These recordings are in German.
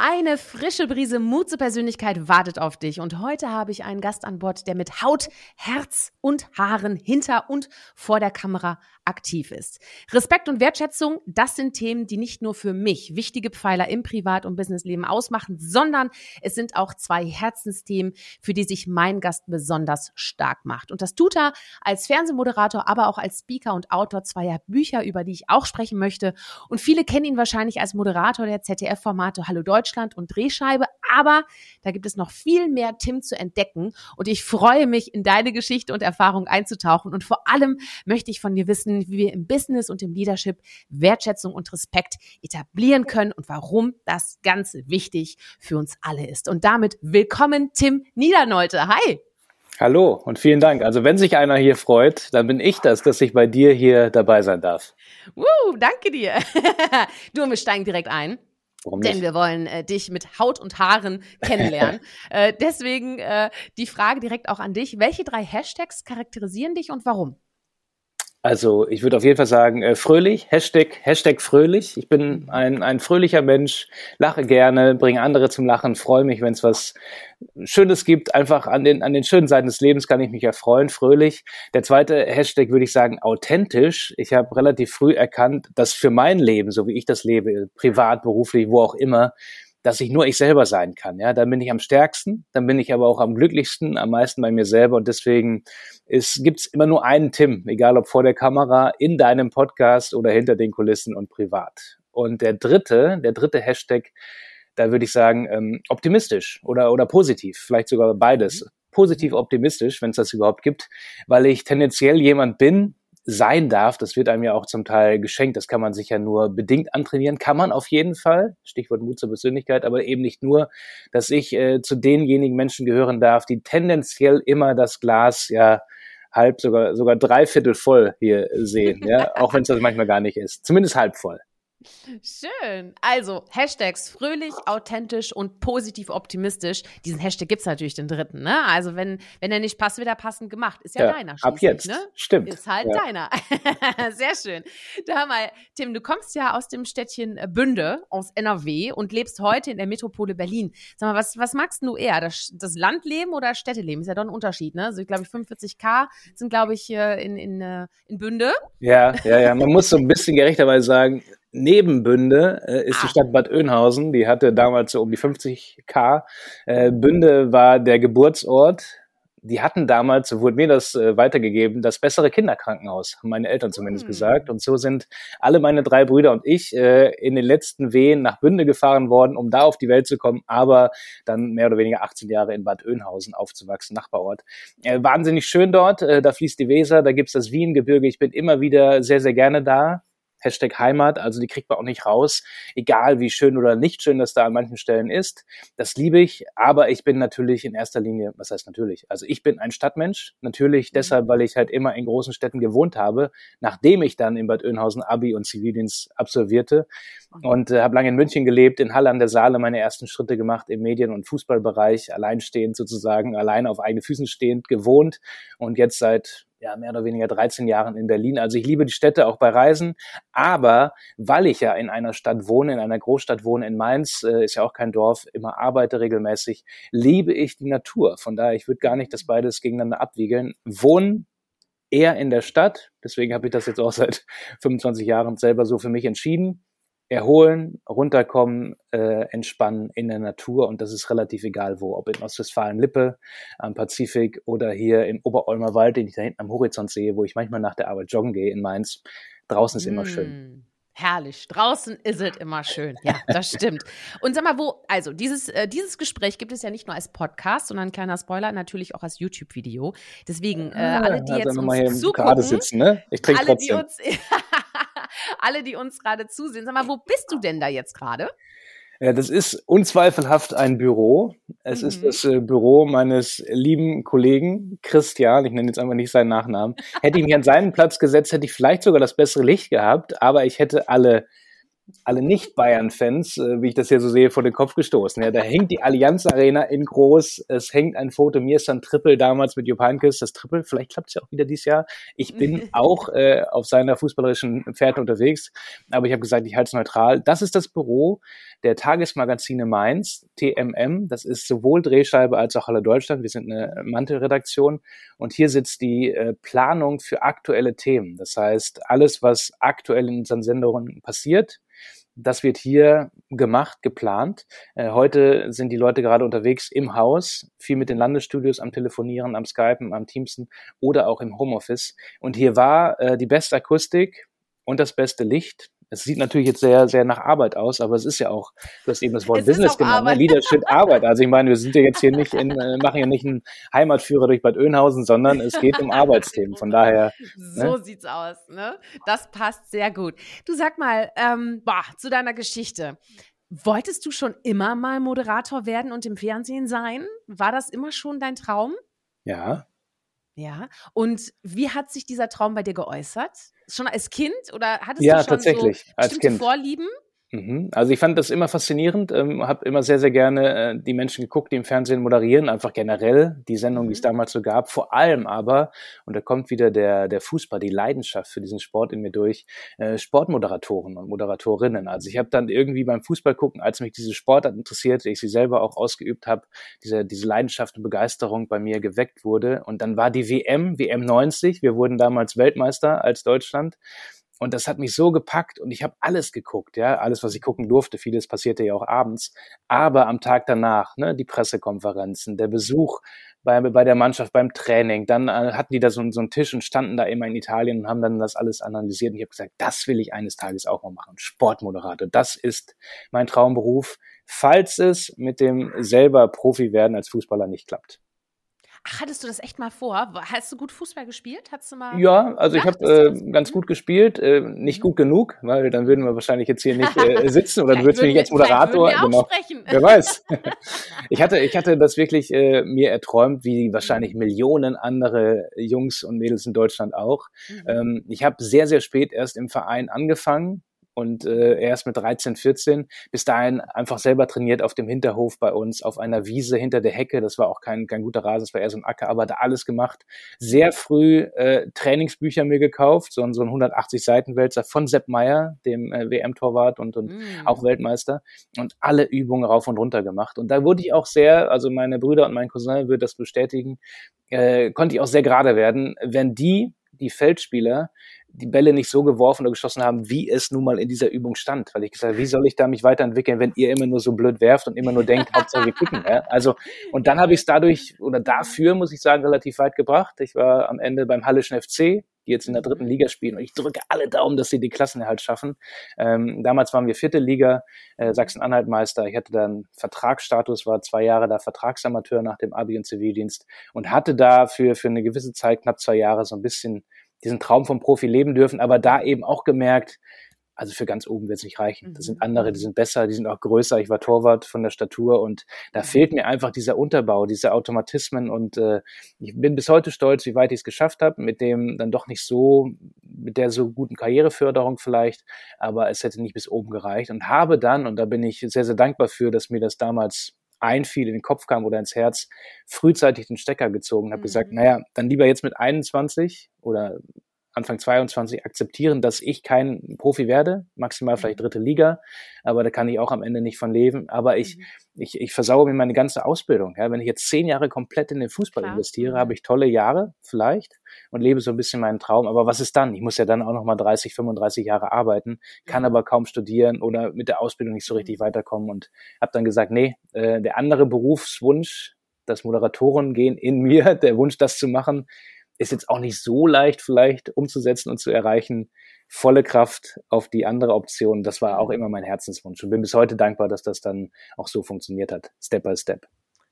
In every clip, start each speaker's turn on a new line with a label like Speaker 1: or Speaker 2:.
Speaker 1: Eine frische Brise Mut zur Persönlichkeit wartet auf dich. Und heute habe ich einen Gast an Bord, der mit Haut, Herz und Haaren hinter und vor der Kamera aktiv ist. Respekt und Wertschätzung, das sind Themen, die nicht nur für mich wichtige Pfeiler im Privat- und Businessleben ausmachen, sondern es sind auch zwei Herzensthemen, für die sich mein Gast besonders stark macht. Und das tut er als Fernsehmoderator, aber auch als Speaker und Autor zweier Bücher, über die ich auch sprechen möchte. Und viele kennen ihn wahrscheinlich als Moderator der ZDF-Formate Hallo Deutschland und Drehscheibe, aber da gibt es noch viel mehr Tim zu entdecken. Und ich freue mich, in deine Geschichte und Erfahrung einzutauchen. Und vor allem möchte ich von dir wissen, wie wir im Business und im Leadership Wertschätzung und Respekt etablieren können und warum das ganz wichtig für uns alle ist. Und damit willkommen, Tim Niedernolte. Hi!
Speaker 2: Hallo und vielen Dank. Also wenn sich einer hier freut, dann bin ich das, dass ich bei dir hier dabei sein darf.
Speaker 1: Uh, danke dir. du, und wir steigen direkt ein. Warum nicht? Denn wir wollen äh, dich mit Haut und Haaren kennenlernen. äh, deswegen äh, die Frage direkt auch an dich. Welche drei Hashtags charakterisieren dich und warum?
Speaker 2: Also ich würde auf jeden Fall sagen, äh, fröhlich, Hashtag, Hashtag fröhlich. Ich bin ein, ein fröhlicher Mensch, lache gerne, bringe andere zum Lachen, freue mich, wenn es was Schönes gibt. Einfach an den, an den schönen Seiten des Lebens kann ich mich erfreuen, fröhlich. Der zweite Hashtag würde ich sagen, authentisch. Ich habe relativ früh erkannt, dass für mein Leben, so wie ich das lebe, privat, beruflich, wo auch immer, dass ich nur ich selber sein kann. Ja, dann bin ich am stärksten, dann bin ich aber auch am glücklichsten, am meisten bei mir selber und deswegen ist, gibt's immer nur einen Tim, egal ob vor der Kamera, in deinem Podcast oder hinter den Kulissen und privat. Und der dritte, der dritte Hashtag, da würde ich sagen, ähm, optimistisch oder, oder positiv, vielleicht sogar beides. Mhm. Positiv optimistisch, wenn es das überhaupt gibt, weil ich tendenziell jemand bin, sein darf. Das wird einem ja auch zum Teil geschenkt. Das kann man sich ja nur bedingt antrainieren. Kann man auf jeden Fall. Stichwort Mut zur Persönlichkeit, aber eben nicht nur, dass ich äh, zu denjenigen Menschen gehören darf, die tendenziell immer das Glas ja halb, sogar, sogar dreiviertel voll hier sehen. Ja, auch wenn es das manchmal gar nicht ist. Zumindest halb voll.
Speaker 1: Schön. Also, Hashtags fröhlich, authentisch und positiv optimistisch. Diesen Hashtag gibt es natürlich den dritten, ne? Also, wenn, wenn er nicht passt, wird er passend gemacht. Ist ja, ja deiner.
Speaker 2: Ab jetzt. Ne? Stimmt.
Speaker 1: Ist halt ja. deiner. Sehr schön. Da mal, Tim, du kommst ja aus dem Städtchen äh, Bünde, aus NRW und lebst heute in der Metropole Berlin. Sag mal, was, was magst du eher? Das, das Landleben oder Städteleben? Ist ja doch ein Unterschied, ne? Also, ich glaube, 45k sind, glaube ich, in, in, äh, in Bünde.
Speaker 2: Ja, ja, ja. Man muss so ein bisschen gerechterweise sagen, Neben Bünde äh, ist ah. die Stadt Bad Oeynhausen, die hatte damals so um die 50k. Äh, Bünde war der Geburtsort. Die hatten damals, so wurde mir das äh, weitergegeben, das bessere Kinderkrankenhaus, haben meine Eltern zumindest hm. gesagt. Und so sind alle meine drei Brüder und ich äh, in den letzten Wehen nach Bünde gefahren worden, um da auf die Welt zu kommen, aber dann mehr oder weniger 18 Jahre in Bad Oeynhausen aufzuwachsen, Nachbarort. Äh, wahnsinnig schön dort, äh, da fließt die Weser, da gibt's das Wiengebirge. Ich bin immer wieder sehr, sehr gerne da. Hashtag Heimat, also die kriegt man auch nicht raus, egal wie schön oder nicht schön das da an manchen Stellen ist. Das liebe ich, aber ich bin natürlich in erster Linie, was heißt natürlich? Also ich bin ein Stadtmensch, natürlich mhm. deshalb, weil ich halt immer in großen Städten gewohnt habe, nachdem ich dann in Bad Oeynhausen Abi und Zivildienst absolvierte mhm. und äh, habe lange in München gelebt, in Halle an der Saale meine ersten Schritte gemacht im Medien- und Fußballbereich, alleinstehend sozusagen, allein auf eigene Füßen stehend gewohnt und jetzt seit ja, mehr oder weniger 13 Jahren in Berlin. Also ich liebe die Städte auch bei Reisen, aber weil ich ja in einer Stadt wohne, in einer Großstadt wohne, in Mainz, äh, ist ja auch kein Dorf, immer arbeite regelmäßig, liebe ich die Natur. Von daher, ich würde gar nicht das beides gegeneinander abwiegeln. Wohnen eher in der Stadt, deswegen habe ich das jetzt auch seit 25 Jahren selber so für mich entschieden erholen, runterkommen, äh, entspannen in der Natur und das ist relativ egal wo, ob in Ostwestfalen-Lippe, am Pazifik oder hier im Oberolmer Wald, den ich da hinten am Horizont sehe, wo ich manchmal nach der Arbeit joggen gehe in Mainz. Draußen ist mm. immer schön.
Speaker 1: Herrlich. Draußen ist es immer schön. Ja, das stimmt. Und sag mal, wo, also dieses, äh, dieses Gespräch gibt es ja nicht nur als Podcast, sondern ein kleiner Spoiler, natürlich auch als YouTube-Video. Deswegen, äh, ah, alle, die jetzt uns zugucken,
Speaker 2: sitzen, ne? Ich trinke trotzdem.
Speaker 1: Die uns, alle, die uns gerade zusehen. Sag mal, wo bist du denn da jetzt gerade?
Speaker 2: Ja, das ist unzweifelhaft ein Büro. Es mhm. ist das äh, Büro meines lieben Kollegen Christian. Ich nenne jetzt einfach nicht seinen Nachnamen. Hätte ich mich an seinen Platz gesetzt, hätte ich vielleicht sogar das bessere Licht gehabt, aber ich hätte alle alle Nicht-Bayern-Fans, äh, wie ich das hier so sehe, vor den Kopf gestoßen. Ja, da hängt die Allianz Arena in groß. Es hängt ein Foto. Mir ist dann Triple damals mit Jupp Heynckes. Das Triple, vielleicht klappt es ja auch wieder dieses Jahr. Ich bin auch äh, auf seiner fußballerischen Pferde unterwegs. Aber ich habe gesagt, ich halte es neutral. Das ist das Büro der Tagesmagazine Mainz, TMM. Das ist sowohl Drehscheibe als auch Halle Deutschland. Wir sind eine Mantelredaktion. Und hier sitzt die äh, Planung für aktuelle Themen. Das heißt, alles, was aktuell in unseren Sendungen passiert, das wird hier gemacht, geplant. Äh, heute sind die Leute gerade unterwegs im Haus, viel mit den Landesstudios am Telefonieren, am Skypen, am Teamsen oder auch im Homeoffice. Und hier war äh, die beste Akustik und das beste Licht. Es sieht natürlich jetzt sehr, sehr nach Arbeit aus, aber es ist ja auch, du hast eben das Wort es Business genannt, ne? Leadership Arbeit. Also ich meine, wir sind ja jetzt hier nicht in, äh, machen ja nicht einen Heimatführer durch Bad Oeynhausen, sondern es geht um Arbeitsthemen. Von daher.
Speaker 1: So ne? sieht's aus, ne? Das passt sehr gut. Du sag mal, ähm, boah, zu deiner Geschichte. Wolltest du schon immer mal Moderator werden und im Fernsehen sein? War das immer schon dein Traum?
Speaker 2: Ja.
Speaker 1: Ja. Und wie hat sich dieser Traum bei dir geäußert? Schon als Kind oder hattest
Speaker 2: ja,
Speaker 1: du schon
Speaker 2: tatsächlich,
Speaker 1: so
Speaker 2: als kind.
Speaker 1: Vorlieben?
Speaker 2: Mhm. Also ich fand das immer faszinierend, ähm, habe immer sehr, sehr gerne äh, die Menschen geguckt, die im Fernsehen moderieren, einfach generell die Sendung, die es mhm. damals so gab. Vor allem aber, und da kommt wieder der, der Fußball, die Leidenschaft für diesen Sport in mir durch, äh, Sportmoderatoren und Moderatorinnen. Also ich habe dann irgendwie beim Fußball gucken, als mich diese Sportart interessierte, ich sie selber auch ausgeübt habe, diese, diese Leidenschaft und Begeisterung bei mir geweckt wurde. Und dann war die WM, WM 90, wir wurden damals Weltmeister als Deutschland. Und das hat mich so gepackt und ich habe alles geguckt, ja, alles, was ich gucken durfte. Vieles passierte ja auch abends. Aber am Tag danach, ne, die Pressekonferenzen, der Besuch bei, bei der Mannschaft beim Training, dann äh, hatten die da so, so einen Tisch und standen da immer in Italien und haben dann das alles analysiert. Und ich habe gesagt, das will ich eines Tages auch mal machen. Sportmoderator, das ist mein Traumberuf, falls es mit dem selber Profi werden als Fußballer nicht klappt.
Speaker 1: Ach, hattest du das echt mal vor? Hast du gut Fußball gespielt? Hattest du mal
Speaker 2: ja, also ich habe äh, ganz gut gespielt, äh, nicht mhm. gut genug, weil dann würden wir wahrscheinlich jetzt hier nicht äh, sitzen oder du würdest mich als Moderator.
Speaker 1: Genau. Sprechen.
Speaker 2: Wer weiß. ich hatte, ich hatte das wirklich äh, mir erträumt, wie wahrscheinlich mhm. Millionen andere Jungs und Mädels in Deutschland auch. Mhm. Ähm, ich habe sehr, sehr spät erst im Verein angefangen und äh, erst mit 13, 14 bis dahin einfach selber trainiert auf dem Hinterhof bei uns, auf einer Wiese hinter der Hecke. Das war auch kein, kein guter Rasen, das war eher so ein Acker, aber da alles gemacht. Sehr früh äh, Trainingsbücher mir gekauft, so, so ein 180 Seiten Wälzer von Sepp Meyer, dem äh, WM-Torwart und, und mm. auch Weltmeister und alle Übungen rauf und runter gemacht. Und da wurde ich auch sehr, also meine Brüder und mein Cousin würden das bestätigen, äh, konnte ich auch sehr gerade werden, wenn die die Feldspieler die Bälle nicht so geworfen oder geschossen haben, wie es nun mal in dieser Übung stand. Weil ich gesagt habe, wie soll ich da mich weiterentwickeln, wenn ihr immer nur so blöd werft und immer nur denkt, Hauptsache wir kicken. Ja? Also, und dann habe ich es dadurch oder dafür, muss ich sagen, relativ weit gebracht. Ich war am Ende beim Hallischen FC, die jetzt in der dritten Liga spielen. Und ich drücke alle Daumen, dass sie die Klassenerhalt schaffen. Ähm, damals waren wir vierte Liga, äh, Sachsen-Anhalt Meister. Ich hatte dann Vertragsstatus, war zwei Jahre da Vertragsamateur nach dem Abi und Zivildienst und hatte da für, für eine gewisse Zeit, knapp zwei Jahre, so ein bisschen diesen Traum vom Profi leben dürfen, aber da eben auch gemerkt, also für ganz oben wird es nicht reichen. Das sind mhm. andere, die sind besser, die sind auch größer. Ich war Torwart von der Statur und da fehlt mir einfach dieser Unterbau, diese Automatismen und äh, ich bin bis heute stolz, wie weit ich es geschafft habe, mit dem dann doch nicht so, mit der so guten Karriereförderung vielleicht, aber es hätte nicht bis oben gereicht und habe dann, und da bin ich sehr, sehr dankbar für, dass mir das damals einfiel, in den Kopf kam oder ins Herz, frühzeitig den Stecker gezogen, habe mhm. gesagt, naja, dann lieber jetzt mit 21 oder Anfang 22 akzeptieren, dass ich kein Profi werde, maximal mhm. vielleicht dritte Liga, aber da kann ich auch am Ende nicht von leben. Aber ich, mhm. ich, ich versaue mir meine ganze Ausbildung. Ja, wenn ich jetzt zehn Jahre komplett in den Fußball Klar. investiere, mhm. habe ich tolle Jahre vielleicht und lebe so ein bisschen meinen Traum. Aber was ist dann? Ich muss ja dann auch noch mal 30, 35 Jahre arbeiten, kann aber kaum studieren oder mit der Ausbildung nicht so richtig weiterkommen und habe dann gesagt, nee, äh, der andere Berufswunsch, das Moderatoren gehen in mir, der Wunsch, das zu machen, ist jetzt auch nicht so leicht vielleicht umzusetzen und zu erreichen. Volle Kraft auf die andere Option. Das war auch mhm. immer mein Herzenswunsch und bin bis heute dankbar, dass das dann auch so funktioniert hat, Step by Step.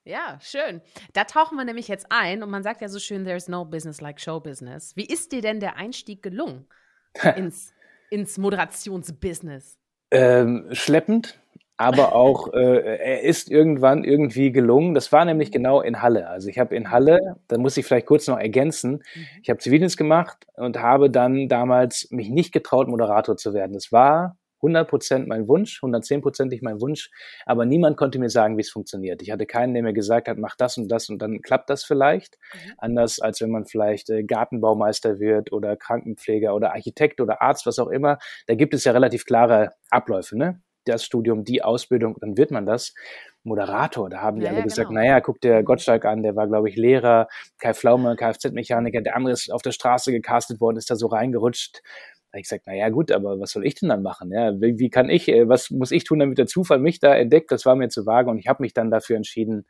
Speaker 1: Ja, schön. Da tauchen wir nämlich jetzt ein und man sagt ja so schön, there's no business like show business. Wie ist dir denn der Einstieg gelungen ins, ins Moderationsbusiness?
Speaker 2: Ähm, schleppend, aber auch äh, er ist irgendwann irgendwie gelungen. Das war nämlich genau in Halle. Also ich habe in Halle, da muss ich vielleicht kurz noch ergänzen, mhm. ich habe Zivildienst gemacht und habe dann damals mich nicht getraut, Moderator zu werden. Das war 100% mein Wunsch, 110%ig mein Wunsch, aber niemand konnte mir sagen, wie es funktioniert. Ich hatte keinen, der mir gesagt hat, mach das und das und dann klappt das vielleicht. Mhm. Anders als wenn man vielleicht äh, Gartenbaumeister wird oder Krankenpfleger oder Architekt oder Arzt, was auch immer. Da gibt es ja relativ klare Abläufe, ne? Das Studium, die Ausbildung, dann wird man das. Moderator. Da haben die ja, alle ja, gesagt, genau. naja, guck der Gottschalk an, der war, glaube ich, Lehrer, Kai Pflaume, Kfz-Mechaniker, der andere ist auf der Straße gecastet worden, ist da so reingerutscht. Da habe ich gesagt, naja, gut, aber was soll ich denn dann machen? Ja, wie, wie kann ich, äh, was muss ich tun, damit der Zufall mich da entdeckt? Das war mir zu vage und ich habe mich dann dafür entschieden,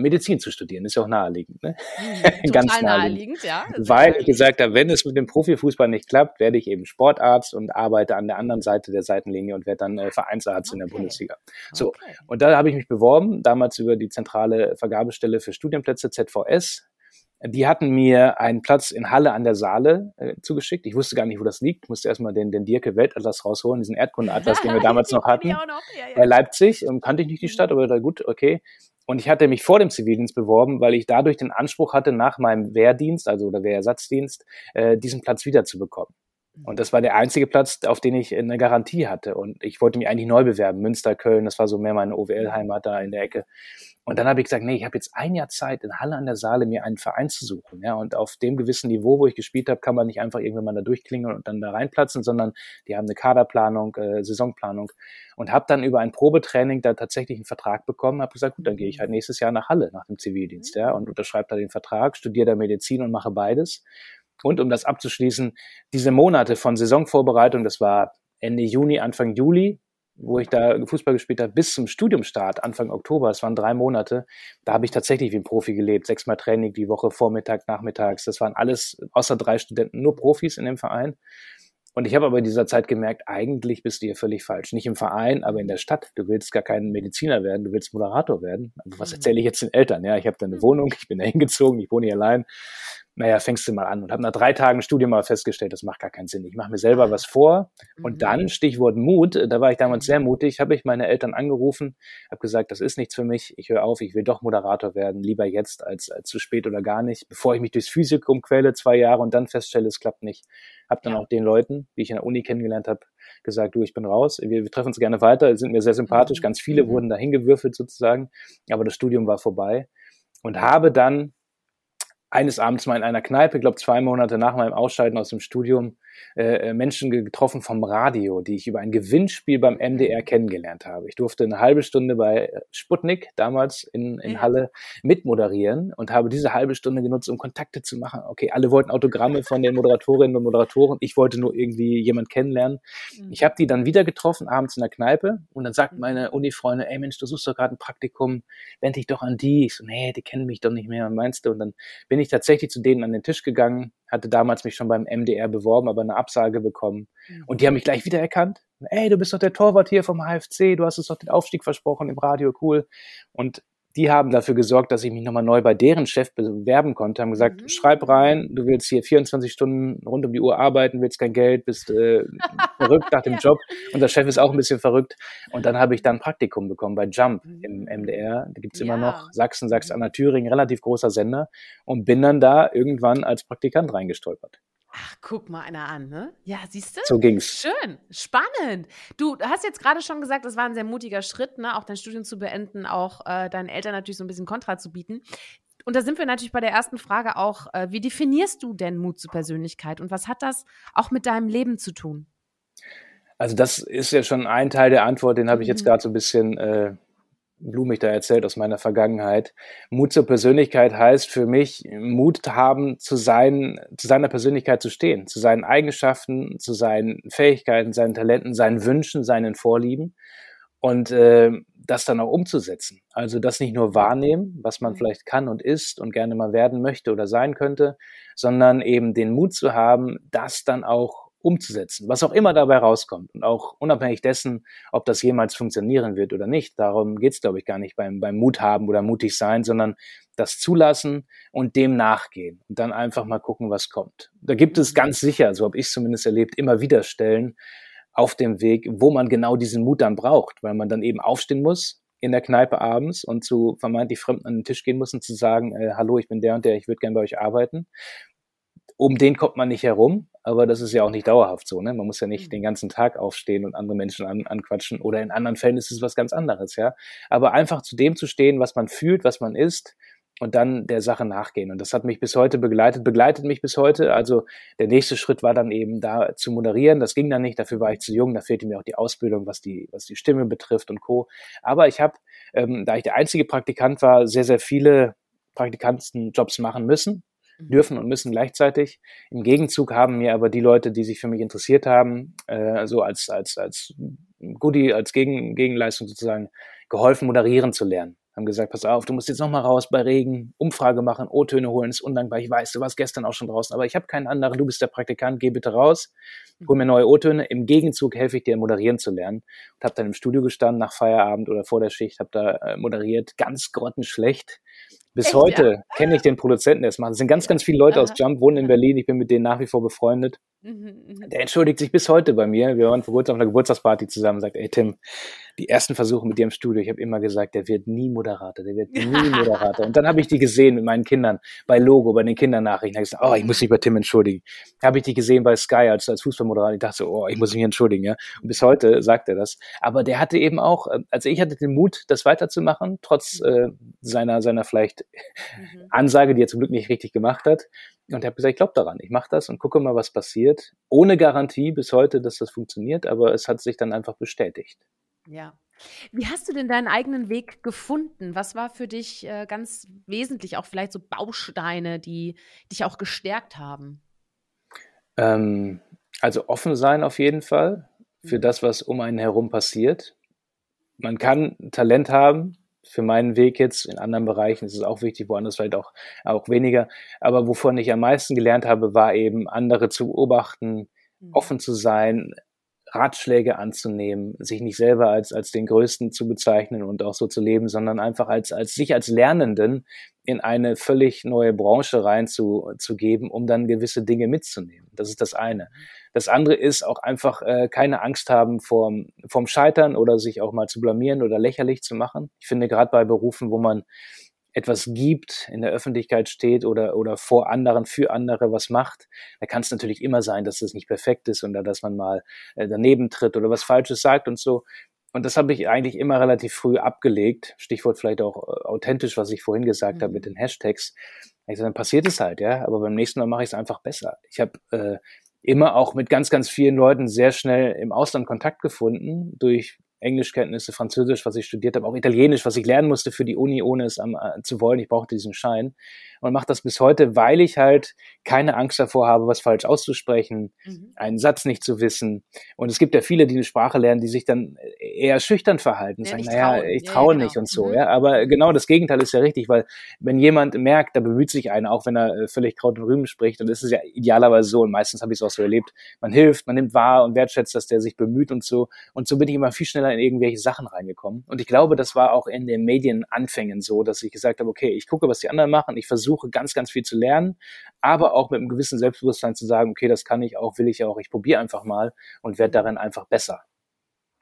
Speaker 2: Medizin zu studieren. Ist ja auch naheliegend. Ne?
Speaker 1: Mhm, Ganz naheliegend, naheliegend ja.
Speaker 2: Weil ich gesagt habe, wenn es mit dem Profifußball nicht klappt, werde ich eben Sportarzt und arbeite an der anderen Seite der Seitenlinie und werde dann äh, Vereinsarzt okay. in der Bundesliga. So, okay. und da habe ich mich beworben, damals über die zentrale Vergabestelle für Studienplätze ZVS. Die hatten mir einen Platz in Halle an der Saale äh, zugeschickt. Ich wusste gar nicht, wo das liegt. Ich musste erstmal den, den Dirke Weltatlas rausholen, diesen Erdkundeatlas, den wir damals noch hatten. Noch. Ja, ja. Bei Leipzig, und kannte ich nicht die mhm. Stadt, aber da gut, okay. Und ich hatte mich vor dem Zivildienst beworben, weil ich dadurch den Anspruch hatte, nach meinem Wehrdienst, also oder Wehrersatzdienst, äh, diesen Platz wiederzubekommen. Und das war der einzige Platz, auf den ich eine Garantie hatte. Und ich wollte mich eigentlich neu bewerben. Münster, Köln, das war so mehr meine OWL-Heimat da in der Ecke. Und dann habe ich gesagt, nee, ich habe jetzt ein Jahr Zeit, in Halle an der Saale mir einen Verein zu suchen. Ja, und auf dem gewissen Niveau, wo ich gespielt habe, kann man nicht einfach irgendwann mal da durchklingeln und dann da reinplatzen, sondern die haben eine Kaderplanung, äh, Saisonplanung. Und habe dann über ein Probetraining da tatsächlich einen Vertrag bekommen, habe gesagt, gut, dann gehe ich halt nächstes Jahr nach Halle nach dem Zivildienst, ja, und unterschreibe da den Vertrag, studiere da Medizin und mache beides. Und um das abzuschließen, diese Monate von Saisonvorbereitung, das war Ende Juni, Anfang Juli, wo ich da Fußball gespielt habe, bis zum Studiumstart, Anfang Oktober, es waren drei Monate, da habe ich tatsächlich wie ein Profi gelebt. Sechsmal Training die Woche, Vormittag, Nachmittags. Das waren alles, außer drei Studenten, nur Profis in dem Verein. Und ich habe aber in dieser Zeit gemerkt, eigentlich bist du hier völlig falsch. Nicht im Verein, aber in der Stadt. Du willst gar kein Mediziner werden, du willst Moderator werden. Also was mhm. erzähle ich jetzt den Eltern? Ja, ich habe da eine Wohnung, ich bin da hingezogen, ich wohne hier allein naja, fängst du mal an. Und habe nach drei Tagen Studium mal festgestellt, das macht gar keinen Sinn. Ich mache mir selber was vor. Und mhm. dann, Stichwort Mut, da war ich damals sehr mutig, habe ich meine Eltern angerufen, habe gesagt, das ist nichts für mich, ich höre auf, ich will doch Moderator werden, lieber jetzt als, als zu spät oder gar nicht, bevor ich mich durchs Physikum quäle, zwei Jahre und dann feststelle, es klappt nicht. Habe dann ja. auch den Leuten, die ich in der Uni kennengelernt habe, gesagt, du, ich bin raus, wir, wir treffen uns gerne weiter, sind mir sehr sympathisch, mhm. ganz viele mhm. wurden da hingewürfelt sozusagen, aber das Studium war vorbei und habe dann eines Abends mal in einer Kneipe, glaube zwei Monate nach meinem Ausscheiden aus dem Studium, äh, äh, Menschen getroffen vom Radio, die ich über ein Gewinnspiel beim MDR kennengelernt habe. Ich durfte eine halbe Stunde bei Sputnik damals in, in Halle mitmoderieren und habe diese halbe Stunde genutzt, um Kontakte zu machen. Okay, alle wollten Autogramme von den Moderatorinnen und Moderatoren. Ich wollte nur irgendwie jemand kennenlernen. Mhm. Ich habe die dann wieder getroffen, abends in der Kneipe und dann sagt mhm. meine Uni-Freunde, ey Mensch, du suchst doch gerade ein Praktikum, wend dich doch an die. Ich so, nee, die kennen mich doch nicht mehr, meinst du? Und dann bin ich tatsächlich zu denen an den Tisch gegangen, hatte damals mich schon beim MDR beworben, aber eine Absage bekommen. Mhm. Und die haben mich gleich wieder erkannt. Ey, du bist doch der Torwart hier vom HFC, du hast uns doch den Aufstieg versprochen im Radio, cool. Und die haben dafür gesorgt, dass ich mich nochmal neu bei deren Chef bewerben konnte, haben gesagt, mhm. schreib rein, du willst hier 24 Stunden rund um die Uhr arbeiten, willst kein Geld, bist äh, verrückt nach dem ja. Job und der Chef ist auch ein bisschen verrückt. Und dann habe ich dann Praktikum bekommen bei Jump im MDR, da gibt's ja. immer noch Sachsen, Sachsen-Anhalt, Thüringen, relativ großer Sender und bin dann da irgendwann als Praktikant reingestolpert.
Speaker 1: Ach, guck mal einer an, ne? Ja, siehst du?
Speaker 2: So ging's.
Speaker 1: Schön, spannend. Du hast jetzt gerade schon gesagt, das war ein sehr mutiger Schritt, ne? auch dein Studium zu beenden, auch äh, deinen Eltern natürlich so ein bisschen Kontra zu bieten. Und da sind wir natürlich bei der ersten Frage auch, äh, wie definierst du denn Mut zur Persönlichkeit und was hat das auch mit deinem Leben zu tun?
Speaker 2: Also das ist ja schon ein Teil der Antwort, den habe ich jetzt mhm. gerade so ein bisschen äh, blumig da erzählt aus meiner Vergangenheit. Mut zur Persönlichkeit heißt für mich, Mut haben, zu sein, zu seiner Persönlichkeit zu stehen, zu seinen Eigenschaften, zu seinen Fähigkeiten, seinen Talenten, seinen Wünschen, seinen Vorlieben und äh, das dann auch umzusetzen. Also das nicht nur wahrnehmen, was man mhm. vielleicht kann und ist und gerne mal werden möchte oder sein könnte, sondern eben den Mut zu haben, das dann auch umzusetzen, was auch immer dabei rauskommt. Und auch unabhängig dessen, ob das jemals funktionieren wird oder nicht. Darum geht es, glaube ich, gar nicht beim, beim Mut haben oder mutig sein, sondern das zulassen und dem nachgehen und dann einfach mal gucken, was kommt. Da gibt es ganz sicher, so habe ich zumindest erlebt, immer wieder Stellen auf dem Weg, wo man genau diesen Mut dann braucht, weil man dann eben aufstehen muss in der Kneipe abends und zu vermeintlich Fremden an den Tisch gehen muss und zu sagen, äh, hallo, ich bin der und der, ich würde gerne bei euch arbeiten um den kommt man nicht herum, aber das ist ja auch nicht dauerhaft so. Ne? Man muss ja nicht mhm. den ganzen Tag aufstehen und andere Menschen an, anquatschen oder in anderen Fällen ist es was ganz anderes, ja. Aber einfach zu dem zu stehen, was man fühlt, was man ist und dann der Sache nachgehen. Und das hat mich bis heute begleitet, begleitet mich bis heute. Also der nächste Schritt war dann eben da zu moderieren. Das ging dann nicht, dafür war ich zu jung, da fehlte mir auch die Ausbildung, was die, was die Stimme betrifft und Co. Aber ich habe, ähm, da ich der einzige Praktikant war, sehr, sehr viele Praktikantenjobs machen müssen. Dürfen und müssen gleichzeitig. Im Gegenzug haben mir aber die Leute, die sich für mich interessiert haben, äh, so als, als, als Goodie, als Gegen, Gegenleistung sozusagen, geholfen, moderieren zu lernen haben gesagt, pass auf, du musst jetzt nochmal raus bei Regen, Umfrage machen, O-Töne holen, ist undankbar. Ich weiß, du warst gestern auch schon draußen, aber ich habe keinen anderen, du bist der Praktikant, geh bitte raus, hol mir neue O-Töne. Im Gegenzug helfe ich dir, moderieren zu lernen. Und habe dann im Studio gestanden nach Feierabend oder vor der Schicht, habe da äh, moderiert, ganz grottenschlecht. Bis Echt, heute ja? kenne ich den Produzenten, macht. Es sind ganz, ganz viele Leute Aha. aus Jump, wohnen in Berlin. Ich bin mit denen nach wie vor befreundet. Mhm, mhm. Der entschuldigt sich bis heute bei mir. Wir waren vor kurzem auf einer Geburtstagsparty zusammen und sagt, ey Tim, die ersten Versuche mit dir im Studio, ich habe immer gesagt, der wird nie Moderator, der wird nie Moderator. Und dann habe ich die gesehen mit meinen Kindern bei Logo, bei den Kindernachrichten. Da habe ich gesagt, oh, ich muss mich bei Tim entschuldigen. Habe ich die gesehen bei Sky als, als Fußballmoderator. Ich dachte so, oh, ich muss mich entschuldigen. Ja. Und bis heute sagt er das. Aber der hatte eben auch, also ich hatte den Mut, das weiterzumachen, trotz äh, seiner, seiner vielleicht mhm. Ansage, die er zum Glück nicht richtig gemacht hat. Und habe gesagt, ich glaube daran, ich mache das und gucke mal, was passiert. Ohne Garantie bis heute, dass das funktioniert, aber es hat sich dann einfach bestätigt.
Speaker 1: Ja. Wie hast du denn deinen eigenen Weg gefunden? Was war für dich äh, ganz wesentlich, auch vielleicht so Bausteine, die dich auch gestärkt haben?
Speaker 2: Ähm, also offen sein auf jeden Fall für mhm. das, was um einen herum passiert. Man kann Talent haben, für meinen Weg jetzt. In anderen Bereichen ist es auch wichtig, woanders vielleicht auch, auch weniger. Aber wovon ich am meisten gelernt habe, war eben andere zu beobachten, mhm. offen zu sein, Ratschläge anzunehmen, sich nicht selber als, als den Größten zu bezeichnen und auch so zu leben, sondern einfach als, als sich als Lernenden in eine völlig neue Branche reinzugeben, um dann gewisse Dinge mitzunehmen. Das ist das eine. Das andere ist auch einfach äh, keine Angst haben vorm, vorm Scheitern oder sich auch mal zu blamieren oder lächerlich zu machen. Ich finde gerade bei Berufen, wo man etwas gibt, in der Öffentlichkeit steht oder, oder vor anderen, für andere was macht, da kann es natürlich immer sein, dass es nicht perfekt ist oder dass man mal äh, daneben tritt oder was Falsches sagt und so. Und das habe ich eigentlich immer relativ früh abgelegt. Stichwort vielleicht auch äh, authentisch, was ich vorhin gesagt mhm. habe mit den Hashtags. Ich sage, dann passiert es halt, ja. Aber beim nächsten Mal mache ich es einfach besser. Ich habe äh, immer auch mit ganz, ganz vielen Leuten sehr schnell im Ausland Kontakt gefunden durch Englischkenntnisse, Französisch, was ich studiert habe, auch Italienisch, was ich lernen musste für die Uni, ohne es am, äh, zu wollen. Ich brauchte diesen Schein und mache das bis heute, weil ich halt keine Angst davor habe, was falsch auszusprechen, mhm. einen Satz nicht zu wissen. Und es gibt ja viele, die eine Sprache lernen, die sich dann eher schüchtern verhalten, ja, sagen, naja, ich traue ja, genau. nicht und so. Mhm. Ja, aber genau das Gegenteil ist ja richtig, weil wenn jemand merkt, da bemüht sich einer, auch wenn er äh, völlig Kraut und Rüben spricht, dann ist es ja idealerweise so und meistens habe ich es auch so erlebt. Man hilft, man nimmt wahr und wertschätzt, dass der sich bemüht und so. Und so bin ich immer viel schneller in irgendwelche Sachen reingekommen. Und ich glaube, das war auch in den Medienanfängen so, dass ich gesagt habe, okay, ich gucke, was die anderen machen, ich versuche versuche ganz, ganz viel zu lernen, aber auch mit einem gewissen Selbstbewusstsein zu sagen, okay, das kann ich auch, will ich auch, ich probiere einfach mal und werde darin einfach besser.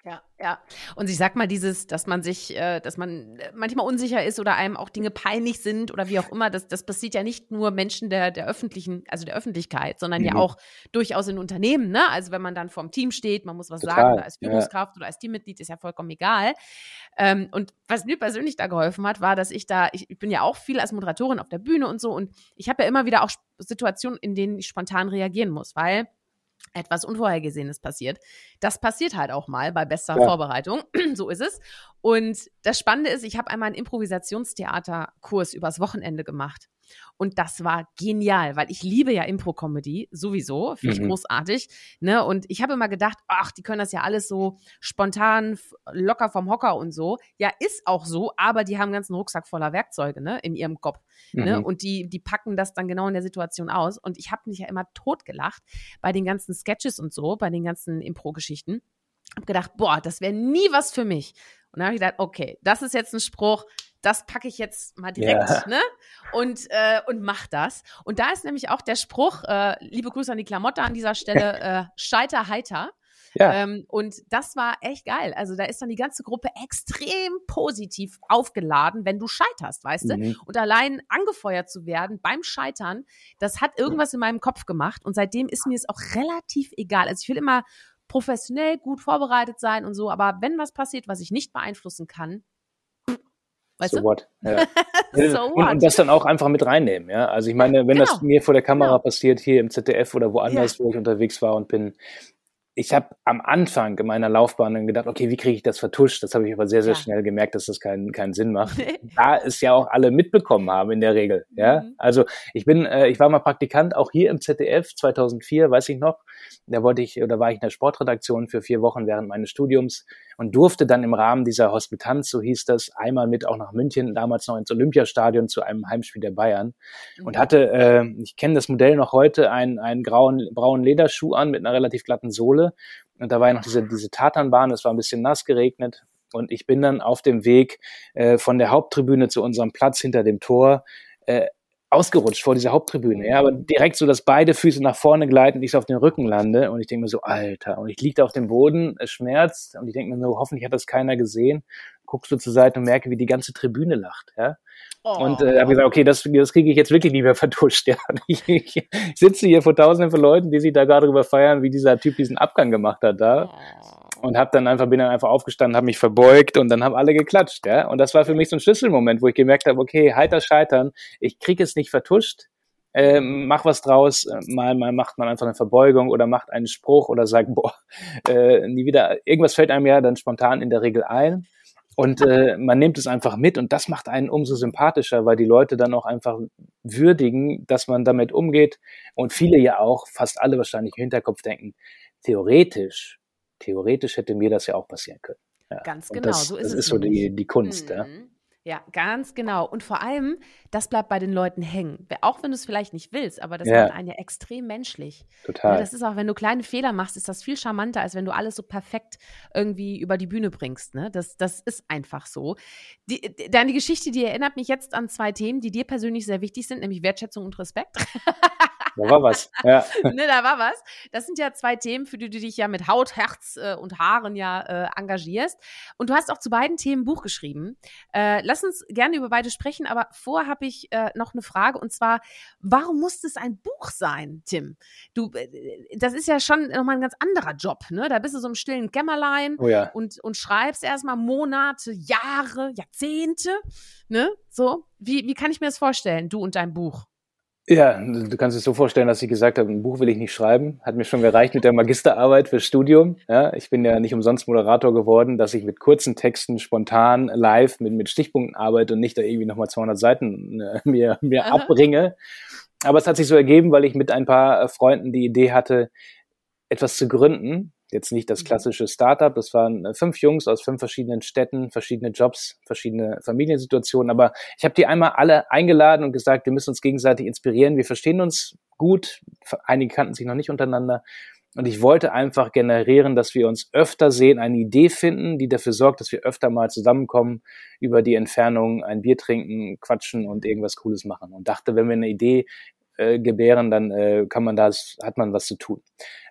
Speaker 1: Ja, ja. Und ich sag mal, dieses, dass man sich, äh, dass man manchmal unsicher ist oder einem auch Dinge peinlich sind oder wie auch immer, das, das passiert ja nicht nur Menschen der, der öffentlichen, also der Öffentlichkeit, sondern mhm. ja auch durchaus in Unternehmen, ne? Also wenn man dann vorm Team steht, man muss was Total, sagen, oder als Führungskraft ja. oder als Teammitglied, ist ja vollkommen egal. Ähm, und was mir persönlich da geholfen hat, war, dass ich da, ich, ich bin ja auch viel als Moderatorin auf der Bühne und so und ich habe ja immer wieder auch Situationen, in denen ich spontan reagieren muss, weil etwas Unvorhergesehenes passiert. Das passiert halt auch mal bei bester ja. Vorbereitung. so ist es. Und das Spannende ist, ich habe einmal einen Improvisationstheaterkurs übers Wochenende gemacht. Und das war genial, weil ich liebe ja Impro-Comedy sowieso, finde ich mhm. großartig. Ne? Und ich habe immer gedacht, ach, die können das ja alles so spontan, locker vom Hocker und so. Ja, ist auch so, aber die haben einen ganzen Rucksack voller Werkzeuge ne? in ihrem Kopf. Ne? Mhm. Ne? Und die, die packen das dann genau in der Situation aus. Und ich habe mich ja immer totgelacht bei den ganzen Sketches und so, bei den ganzen Impro-Geschichten. Hab gedacht, boah, das wäre nie was für mich. Und dann habe ich gedacht, okay, das ist jetzt ein Spruch, das packe ich jetzt mal direkt, ja. ne? Und, äh, und mach das. Und da ist nämlich auch der Spruch, äh, liebe Grüße an die Klamotte an dieser Stelle, äh, scheiter heiter. Ja. Ähm, und das war echt geil. Also da ist dann die ganze Gruppe extrem positiv aufgeladen, wenn du scheiterst, weißt mhm. du? Und allein angefeuert zu werden beim Scheitern, das hat irgendwas in meinem Kopf gemacht. Und seitdem ist mir es auch relativ egal. Also ich will immer professionell gut vorbereitet sein und so, aber wenn was passiert, was ich nicht beeinflussen kann,
Speaker 2: Weißt so du? what? Ja. so und, what? und, das dann auch einfach mit reinnehmen, ja. Also ich meine, wenn genau. das mir vor der Kamera genau. passiert, hier im ZDF oder woanders, ja. wo ich unterwegs war und bin, ich habe am Anfang meiner Laufbahn dann gedacht, okay, wie kriege ich das vertuscht? Das habe ich aber sehr, sehr ja. schnell gemerkt, dass das keinen keinen Sinn macht. da es ja auch alle mitbekommen haben in der Regel. Ja, mhm. also ich bin, äh, ich war mal Praktikant auch hier im ZDF 2004, weiß ich noch. Da wollte ich oder war ich in der Sportredaktion für vier Wochen während meines Studiums und durfte dann im Rahmen dieser Hospitanz, so hieß das, einmal mit auch nach München, damals noch ins Olympiastadion zu einem Heimspiel der Bayern mhm. und hatte, äh, ich kenne das Modell noch heute, einen, einen grauen, braunen Lederschuh an mit einer relativ glatten Sohle und da war ja noch diese, diese Tatanbahn, es war ein bisschen nass geregnet und ich bin dann auf dem Weg äh, von der Haupttribüne zu unserem Platz hinter dem Tor äh, ausgerutscht vor dieser Haupttribüne, ja, aber direkt so, dass beide Füße nach vorne gleiten und ich so auf den Rücken lande und ich denke mir so, Alter, und ich liege da auf dem Boden, es schmerzt und ich denke mir so, hoffentlich hat das keiner gesehen, guckst du zur Seite und merke, wie die ganze Tribüne lacht, ja. Oh. Und äh, habe gesagt, okay, das, das kriege ich jetzt wirklich nicht mehr vertuscht. Ja. Ich, ich, sitze hier vor tausenden von Leuten, die sich da gerade darüber feiern, wie dieser Typ diesen Abgang gemacht hat da. Oh und habe dann einfach bin dann einfach aufgestanden, habe mich verbeugt und dann haben alle geklatscht, ja. Und das war für mich so ein Schlüsselmoment, wo ich gemerkt habe, okay, heiter scheitern, ich krieg es nicht vertuscht, äh, mach was draus, mal mal macht man einfach eine Verbeugung oder macht einen Spruch oder sagt, boah, äh, nie wieder. Irgendwas fällt einem ja dann spontan in der Regel ein. Und äh, man nimmt es einfach mit und das macht einen umso sympathischer, weil die Leute dann auch einfach würdigen, dass man damit umgeht. Und viele ja auch, fast alle wahrscheinlich im Hinterkopf denken, theoretisch theoretisch hätte mir das ja auch passieren können. Ja.
Speaker 1: Ganz genau, das,
Speaker 2: so ist das es. Das ist so die, die Kunst, mhm. ja.
Speaker 1: Ja, ganz genau. Und vor allem, das bleibt bei den Leuten hängen. Auch wenn du es vielleicht nicht willst, aber das ja. macht einen ja extrem menschlich.
Speaker 2: Total.
Speaker 1: Ja, das ist auch, wenn du kleine Fehler machst, ist das viel charmanter, als wenn du alles so perfekt irgendwie über die Bühne bringst. Ne? Das, das ist einfach so. Die, deine Geschichte, die erinnert mich jetzt an zwei Themen, die dir persönlich sehr wichtig sind, nämlich Wertschätzung und Respekt.
Speaker 2: Da war was. Ja.
Speaker 1: ne, da war was. Das sind ja zwei Themen, für die du dich ja mit Haut, Herz äh, und Haaren ja äh, engagierst. Und du hast auch zu beiden Themen Buch geschrieben. Äh, lass uns gerne über beide sprechen, aber vorher habe ich äh, noch eine Frage und zwar, warum muss es ein Buch sein, Tim? Du, äh, das ist ja schon nochmal ein ganz anderer Job, ne? Da bist du so im stillen Kämmerlein
Speaker 2: oh ja.
Speaker 1: und, und schreibst erstmal Monate, Jahre, Jahrzehnte, ne? So, wie, wie kann ich mir das vorstellen, du und dein Buch?
Speaker 2: Ja, du kannst es so vorstellen, dass ich gesagt habe, ein Buch will ich nicht schreiben. Hat mir schon gereicht mit der Magisterarbeit fürs Studium. Ja, ich bin ja nicht umsonst Moderator geworden, dass ich mit kurzen Texten spontan live mit, mit Stichpunkten arbeite und nicht da irgendwie nochmal 200 Seiten äh, mir, mir abbringe. Aber es hat sich so ergeben, weil ich mit ein paar Freunden die Idee hatte, etwas zu gründen, Jetzt nicht das mhm. klassische Startup, das waren äh, fünf Jungs aus fünf verschiedenen Städten, verschiedene Jobs, verschiedene Familiensituationen, aber ich habe die einmal alle eingeladen und gesagt, wir müssen uns gegenseitig inspirieren, wir verstehen uns gut, einige kannten sich noch nicht untereinander. Und ich wollte einfach generieren, dass wir uns öfter sehen, eine Idee finden, die dafür sorgt, dass wir öfter mal zusammenkommen, über die Entfernung ein Bier trinken, quatschen und irgendwas Cooles machen. Und dachte, wenn wir eine Idee äh, gebären, dann äh, kann man das, hat man was zu tun.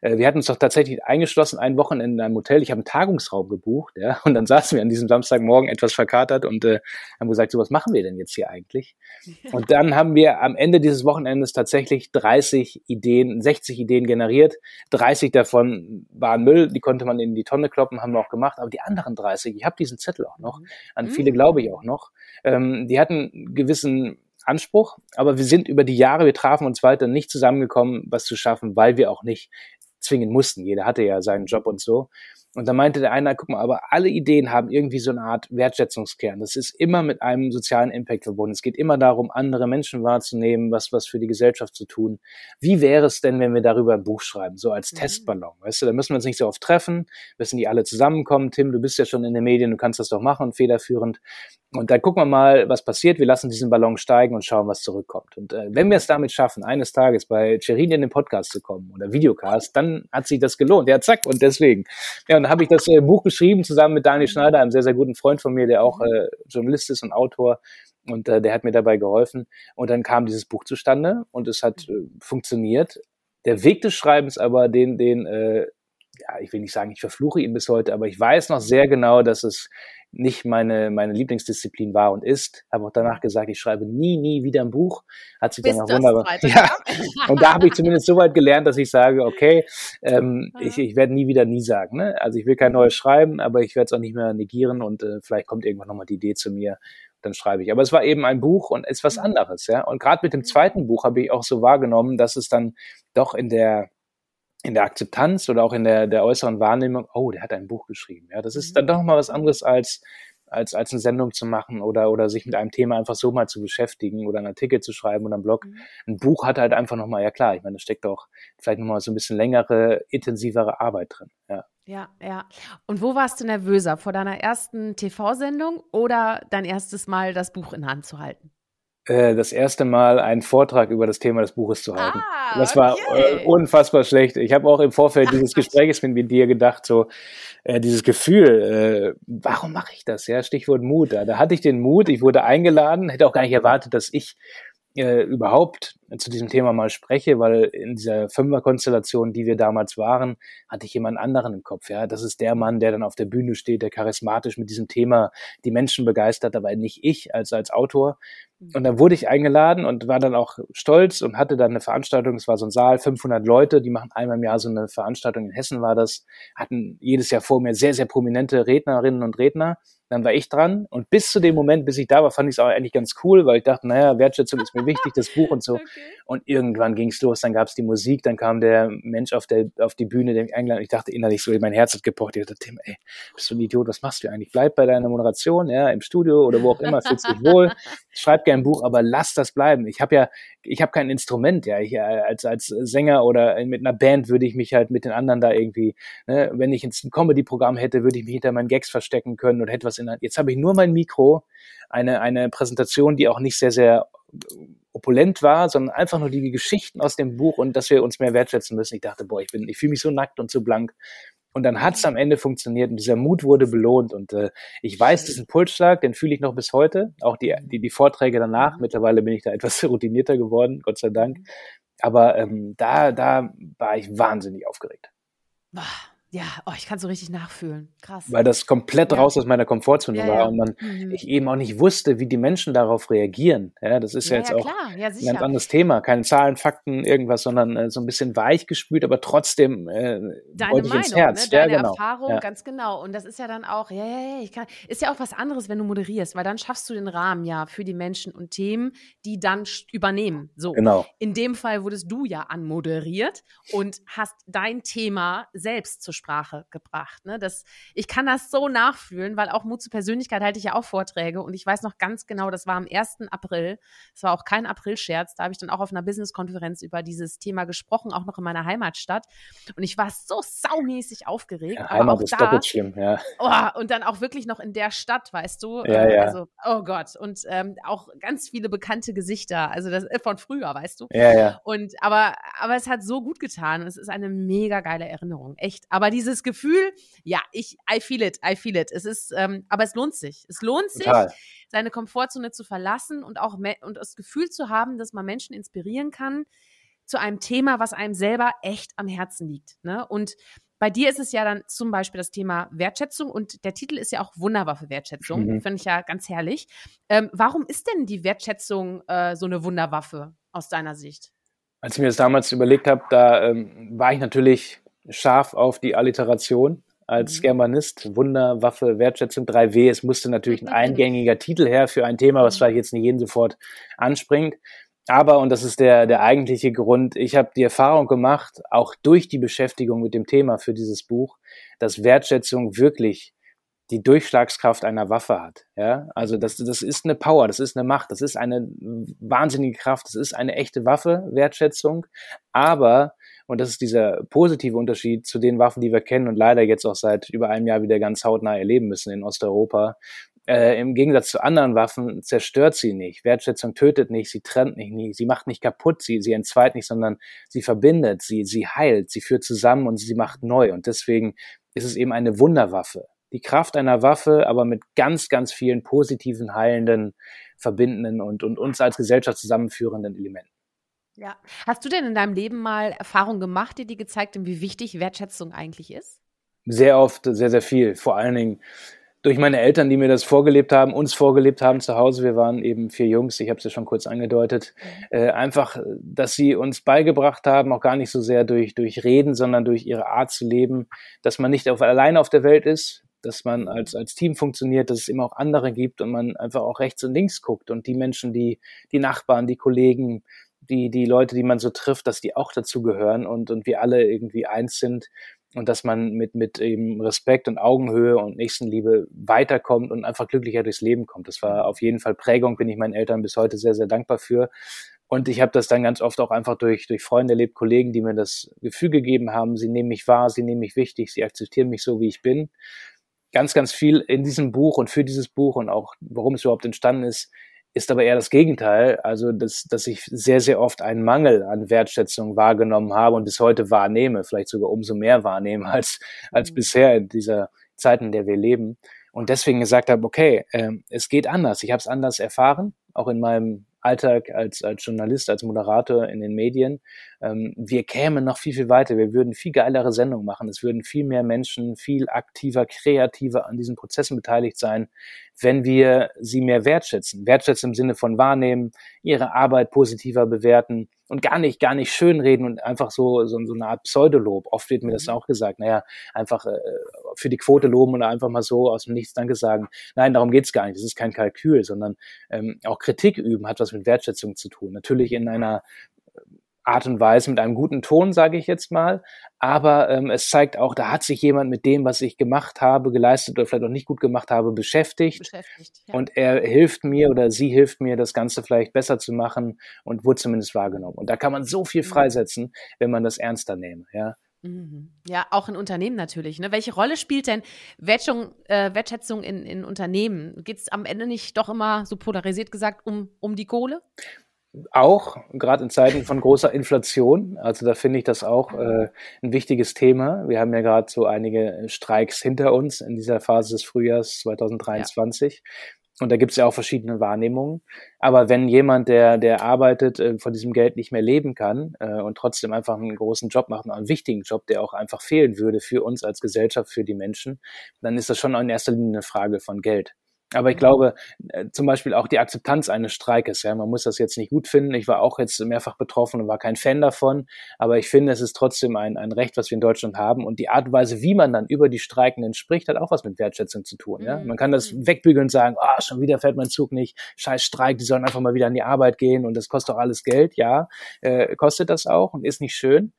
Speaker 2: Äh, wir hatten uns doch tatsächlich eingeschlossen, ein Wochenende in einem Hotel. Ich habe einen Tagungsraum gebucht, ja, und dann saßen wir an diesem Samstagmorgen etwas verkatert und äh, haben gesagt, so was machen wir denn jetzt hier eigentlich? Und dann haben wir am Ende dieses Wochenendes tatsächlich 30 Ideen, 60 Ideen generiert. 30 davon waren Müll, die konnte man in die Tonne kloppen, haben wir auch gemacht. Aber die anderen 30, ich habe diesen Zettel auch noch, an viele mhm. glaube ich auch noch, ähm, die hatten gewissen Anspruch, aber wir sind über die Jahre, wir trafen uns weiter nicht zusammengekommen, was zu schaffen, weil wir auch nicht zwingen mussten. Jeder hatte ja seinen Job und so. Und da meinte der eine, guck mal, aber alle Ideen haben irgendwie so eine Art Wertschätzungskern. Das ist immer mit einem sozialen Impact verbunden. Es geht immer darum, andere Menschen wahrzunehmen, was, was für die Gesellschaft zu tun. Wie wäre es denn, wenn wir darüber ein Buch schreiben, so als mhm. Testballon? Weißt du, da müssen wir uns nicht so oft treffen, müssen die alle zusammenkommen. Tim, du bist ja schon in den Medien, du kannst das doch machen, federführend. Und dann gucken wir mal, was passiert. Wir lassen diesen Ballon steigen und schauen, was zurückkommt. Und äh, wenn wir es damit schaffen, eines Tages bei Cherin in den Podcast zu kommen oder Videocast, dann hat sich das gelohnt. Ja, zack. Und deswegen. Ja, und dann habe ich das äh, Buch geschrieben zusammen mit Daniel Schneider, einem sehr, sehr guten Freund von mir, der auch äh, Journalist ist und Autor. Und äh, der hat mir dabei geholfen. Und dann kam dieses Buch zustande und es hat äh, funktioniert. Der Weg des Schreibens aber, den, den äh, ja, ich will nicht sagen, ich verfluche ihn bis heute, aber ich weiß noch sehr genau, dass es nicht meine, meine Lieblingsdisziplin war und ist. Habe auch danach gesagt, ich schreibe nie, nie wieder ein Buch. Hat sich dann auch wunderbar. Ja. und da habe ich zumindest so weit gelernt, dass ich sage, okay, ähm, ich, ich werde nie wieder nie sagen. Ne? Also ich will kein neues schreiben, aber ich werde es auch nicht mehr negieren und äh, vielleicht kommt irgendwann nochmal die Idee zu mir, dann schreibe ich. Aber es war eben ein Buch und ist was mhm. anderes, ja. Und gerade mit dem zweiten Buch habe ich auch so wahrgenommen, dass es dann doch in der in der Akzeptanz oder auch in der, der äußeren Wahrnehmung, oh, der hat ein Buch geschrieben. Ja, das ist mhm. dann doch mal was anderes als, als, als eine Sendung zu machen oder, oder sich mit einem Thema einfach so mal zu beschäftigen oder einen Artikel zu schreiben oder einen Blog. Mhm. Ein Buch hat halt einfach nochmal, ja klar, ich meine, da steckt auch vielleicht nochmal so ein bisschen längere, intensivere Arbeit drin. Ja.
Speaker 1: Ja, ja. Und wo warst du nervöser? Vor deiner ersten TV-Sendung oder dein erstes Mal das Buch in Hand zu halten?
Speaker 2: Äh, das erste Mal einen Vortrag über das Thema des Buches zu halten. Ah, das war okay. äh, unfassbar schlecht. Ich habe auch im Vorfeld dieses Gesprächs mit, mit dir gedacht, so äh, dieses Gefühl, äh, warum mache ich das? Ja, Stichwort Mut. Da, da hatte ich den Mut, ich wurde eingeladen, hätte auch gar nicht erwartet, dass ich äh, überhaupt zu diesem Thema mal spreche, weil in dieser Fünferkonstellation, die wir damals waren, hatte ich jemand anderen im Kopf. Ja, das ist der Mann, der dann auf der Bühne steht, der charismatisch mit diesem Thema die Menschen begeistert, aber nicht ich als als Autor. Und dann wurde ich eingeladen und war dann auch stolz und hatte dann eine Veranstaltung. Es war so ein Saal, 500 Leute, die machen einmal im Jahr so eine Veranstaltung in Hessen war das, hatten jedes Jahr vor mir sehr sehr prominente Rednerinnen und Redner dann war ich dran und bis zu dem Moment, bis ich da war, fand ich es auch eigentlich ganz cool, weil ich dachte, naja, Wertschätzung ist mir wichtig, das Buch und so. Okay. Und irgendwann ging es los, dann gab es die Musik, dann kam der Mensch auf, der, auf die Bühne, der mich eingeladen Ich dachte innerlich so, mein Herz hat gepocht. Ich dachte, Tim, ey, bist du ein Idiot, was machst du eigentlich? Bleib bei deiner Moderation, ja, im Studio oder wo auch immer, fühlst dich wohl, schreib gern ein Buch, aber lass das bleiben. Ich habe ja, ich habe kein Instrument, ja. Ich, als, als Sänger oder mit einer Band würde ich mich halt mit den anderen da irgendwie, ne, wenn ich jetzt ein Comedy-Programm hätte, würde ich mich hinter meinen Gags verstecken können und hätte was in der, jetzt habe ich nur mein Mikro, eine, eine Präsentation, die auch nicht sehr, sehr opulent war, sondern einfach nur die Geschichten aus dem Buch und dass wir uns mehr wertschätzen müssen. Ich dachte, boah, ich bin, ich fühle mich so nackt und so blank. Und dann hat es am Ende funktioniert und dieser Mut wurde belohnt. Und äh, ich weiß, das ist ein Pulsschlag, den fühle ich noch bis heute. Auch die, die, die Vorträge danach. Mittlerweile bin ich da etwas routinierter geworden, Gott sei Dank. Aber ähm, da, da war ich wahnsinnig aufgeregt.
Speaker 1: Ja, oh, ich kann so richtig nachfühlen. Krass.
Speaker 2: Weil das komplett ja. raus aus meiner Komfortzone ja, war ja. und man, mhm. ich eben auch nicht wusste, wie die Menschen darauf reagieren. Ja, das ist ja, jetzt auch ein ganz anderes Thema. Keine Zahlen, Fakten, irgendwas, sondern äh, so ein bisschen weich gespült, aber trotzdem äh,
Speaker 1: Deine Meinung, ins Herz. Ne? Deine genau. Erfahrung, ganz genau. Und das ist ja dann auch, ja, ja, ja, ich kann, ist ja auch was anderes, wenn du moderierst, weil dann schaffst du den Rahmen ja für die Menschen und Themen, die dann übernehmen. So.
Speaker 2: Genau.
Speaker 1: In dem Fall wurdest du ja anmoderiert und hast dein Thema selbst zu sprechen Sprache gebracht. Ne? Das, ich kann das so nachfühlen, weil auch Mut zur Persönlichkeit halte ich ja auch Vorträge und ich weiß noch ganz genau, das war am 1. April. Es war auch kein Aprilscherz. Da habe ich dann auch auf einer Businesskonferenz über dieses Thema gesprochen, auch noch in meiner Heimatstadt. Und ich war so saumäßig aufgeregt. Ja,
Speaker 2: Heimat ist da, doppelt schlimm, ja.
Speaker 1: Oh, und dann auch wirklich noch in der Stadt, weißt du?
Speaker 2: Ja, äh, ja.
Speaker 1: Also, oh Gott. Und ähm, auch ganz viele bekannte Gesichter, also das äh, von früher, weißt du?
Speaker 2: Ja, ja.
Speaker 1: Und aber, aber es hat so gut getan. Es ist eine mega geile Erinnerung. Echt. Aber dieses Gefühl, ja, ich, I feel it, I feel it. Es ist, ähm, aber es lohnt sich. Es lohnt Total. sich, seine Komfortzone zu verlassen und auch und das Gefühl zu haben, dass man Menschen inspirieren kann zu einem Thema, was einem selber echt am Herzen liegt. Ne? Und bei dir ist es ja dann zum Beispiel das Thema Wertschätzung und der Titel ist ja auch Wunderwaffe Wertschätzung. Mhm. Finde ich ja ganz herrlich. Ähm, warum ist denn die Wertschätzung äh, so eine Wunderwaffe aus deiner Sicht?
Speaker 2: Als ich mir das damals überlegt habe, da ähm, war ich natürlich scharf auf die Alliteration als mhm. Germanist. Wunder, Waffe, Wertschätzung 3W. Es musste natürlich ein eingängiger Titel her für ein Thema, was mhm. vielleicht jetzt nicht jeden sofort anspringt. Aber, und das ist der, der eigentliche Grund, ich habe die Erfahrung gemacht, auch durch die Beschäftigung mit dem Thema für dieses Buch, dass Wertschätzung wirklich die Durchschlagskraft einer Waffe hat. Ja, also das, das ist eine Power, das ist eine Macht, das ist eine wahnsinnige Kraft, das ist eine echte Waffe, Wertschätzung. Aber und das ist dieser positive Unterschied zu den Waffen, die wir kennen und leider jetzt auch seit über einem Jahr wieder ganz hautnah erleben müssen in Osteuropa. Äh, Im Gegensatz zu anderen Waffen zerstört sie nicht. Wertschätzung tötet nicht, sie trennt nicht, sie macht nicht kaputt, sie, sie entzweit nicht, sondern sie verbindet, sie, sie heilt, sie führt zusammen und sie macht neu. Und deswegen ist es eben eine Wunderwaffe. Die Kraft einer Waffe, aber mit ganz, ganz vielen positiven, heilenden, verbindenden und, und uns als Gesellschaft zusammenführenden Elementen.
Speaker 1: Ja. Hast du denn in deinem Leben mal Erfahrungen gemacht, die dir gezeigt haben, wie wichtig Wertschätzung eigentlich ist?
Speaker 2: Sehr oft, sehr, sehr viel. Vor allen Dingen durch meine Eltern, die mir das vorgelebt haben, uns vorgelebt haben zu Hause. Wir waren eben vier Jungs, ich habe es ja schon kurz angedeutet. Mhm. Äh, einfach, dass sie uns beigebracht haben, auch gar nicht so sehr durch, durch Reden, sondern durch ihre Art zu leben, dass man nicht auf, alleine auf der Welt ist, dass man als, als Team funktioniert, dass es immer auch andere gibt und man einfach auch rechts und links guckt und die Menschen, die, die Nachbarn, die Kollegen, die, die Leute, die man so trifft, dass die auch dazu gehören und, und wir alle irgendwie eins sind und dass man mit, mit eben Respekt und Augenhöhe und Nächstenliebe weiterkommt und einfach glücklicher durchs Leben kommt. Das war auf jeden Fall Prägung, bin ich meinen Eltern bis heute sehr, sehr dankbar für. Und ich habe das dann ganz oft auch einfach durch, durch Freunde erlebt, Kollegen, die mir das Gefühl gegeben haben, sie nehmen mich wahr, sie nehmen mich wichtig, sie akzeptieren mich so, wie ich bin. Ganz, ganz viel in diesem Buch und für dieses Buch und auch warum es überhaupt entstanden ist, ist aber eher das Gegenteil. Also, dass, dass ich sehr, sehr oft einen Mangel an Wertschätzung wahrgenommen habe und bis heute wahrnehme, vielleicht sogar umso mehr wahrnehme als, als mhm. bisher in dieser Zeit, in der wir leben. Und deswegen gesagt habe, okay, äh, es geht anders. Ich habe es anders erfahren, auch in meinem Alltag als, als Journalist, als Moderator in den Medien. Ähm, wir kämen noch viel, viel weiter. Wir würden viel geilere Sendungen machen. Es würden viel mehr Menschen viel aktiver, kreativer an diesen Prozessen beteiligt sein, wenn wir sie mehr wertschätzen. Wertschätzen im Sinne von wahrnehmen, ihre Arbeit positiver bewerten und gar nicht, gar nicht schönreden und einfach so, so, so eine Art Pseudolob. Oft wird mir das mhm. auch gesagt, naja, einfach äh, für die Quote loben oder einfach mal so aus dem Nichts Danke sagen. Nein, darum geht's gar nicht. Das ist kein Kalkül, sondern ähm, auch Kritik üben hat was mit Wertschätzung zu tun. Natürlich in einer Art und Weise, mit einem guten Ton, sage ich jetzt mal. Aber ähm, es zeigt auch, da hat sich jemand mit dem, was ich gemacht habe, geleistet oder vielleicht auch nicht gut gemacht habe, beschäftigt. beschäftigt ja. Und er hilft mir oder sie hilft mir, das Ganze vielleicht besser zu machen und wurde zumindest wahrgenommen. Und da kann man so viel mhm. freisetzen, wenn man das ernster nehme. Ja.
Speaker 1: Mhm. Ja, auch in Unternehmen natürlich. Ne? Welche Rolle spielt denn Wertschätzung, äh, Wertschätzung in, in Unternehmen? Geht es am Ende nicht doch immer, so polarisiert gesagt, um, um die Kohle?
Speaker 2: Auch, gerade in Zeiten von großer Inflation. Also da finde ich das auch äh, ein wichtiges Thema. Wir haben ja gerade so einige Streiks hinter uns in dieser Phase des Frühjahrs 2023. Ja. Und da gibt es ja auch verschiedene Wahrnehmungen. Aber wenn jemand, der, der arbeitet, äh, von diesem Geld nicht mehr leben kann äh, und trotzdem einfach einen großen Job macht, einen wichtigen Job, der auch einfach fehlen würde für uns als Gesellschaft, für die Menschen, dann ist das schon in erster Linie eine Frage von Geld. Aber ich glaube, äh, zum Beispiel auch die Akzeptanz eines Streikes, ja, man muss das jetzt nicht gut finden. Ich war auch jetzt mehrfach betroffen und war kein Fan davon. Aber ich finde, es ist trotzdem ein, ein Recht, was wir in Deutschland haben. Und die Art und Weise, wie man dann über die Streikenden spricht, hat auch was mit Wertschätzung zu tun. Ja? Mhm. Man kann das mhm. wegbügeln und sagen, ah, oh, schon wieder fährt mein Zug nicht, scheiß Streik, die sollen einfach mal wieder an die Arbeit gehen und das kostet doch alles Geld. Ja, äh, kostet das auch und ist nicht schön.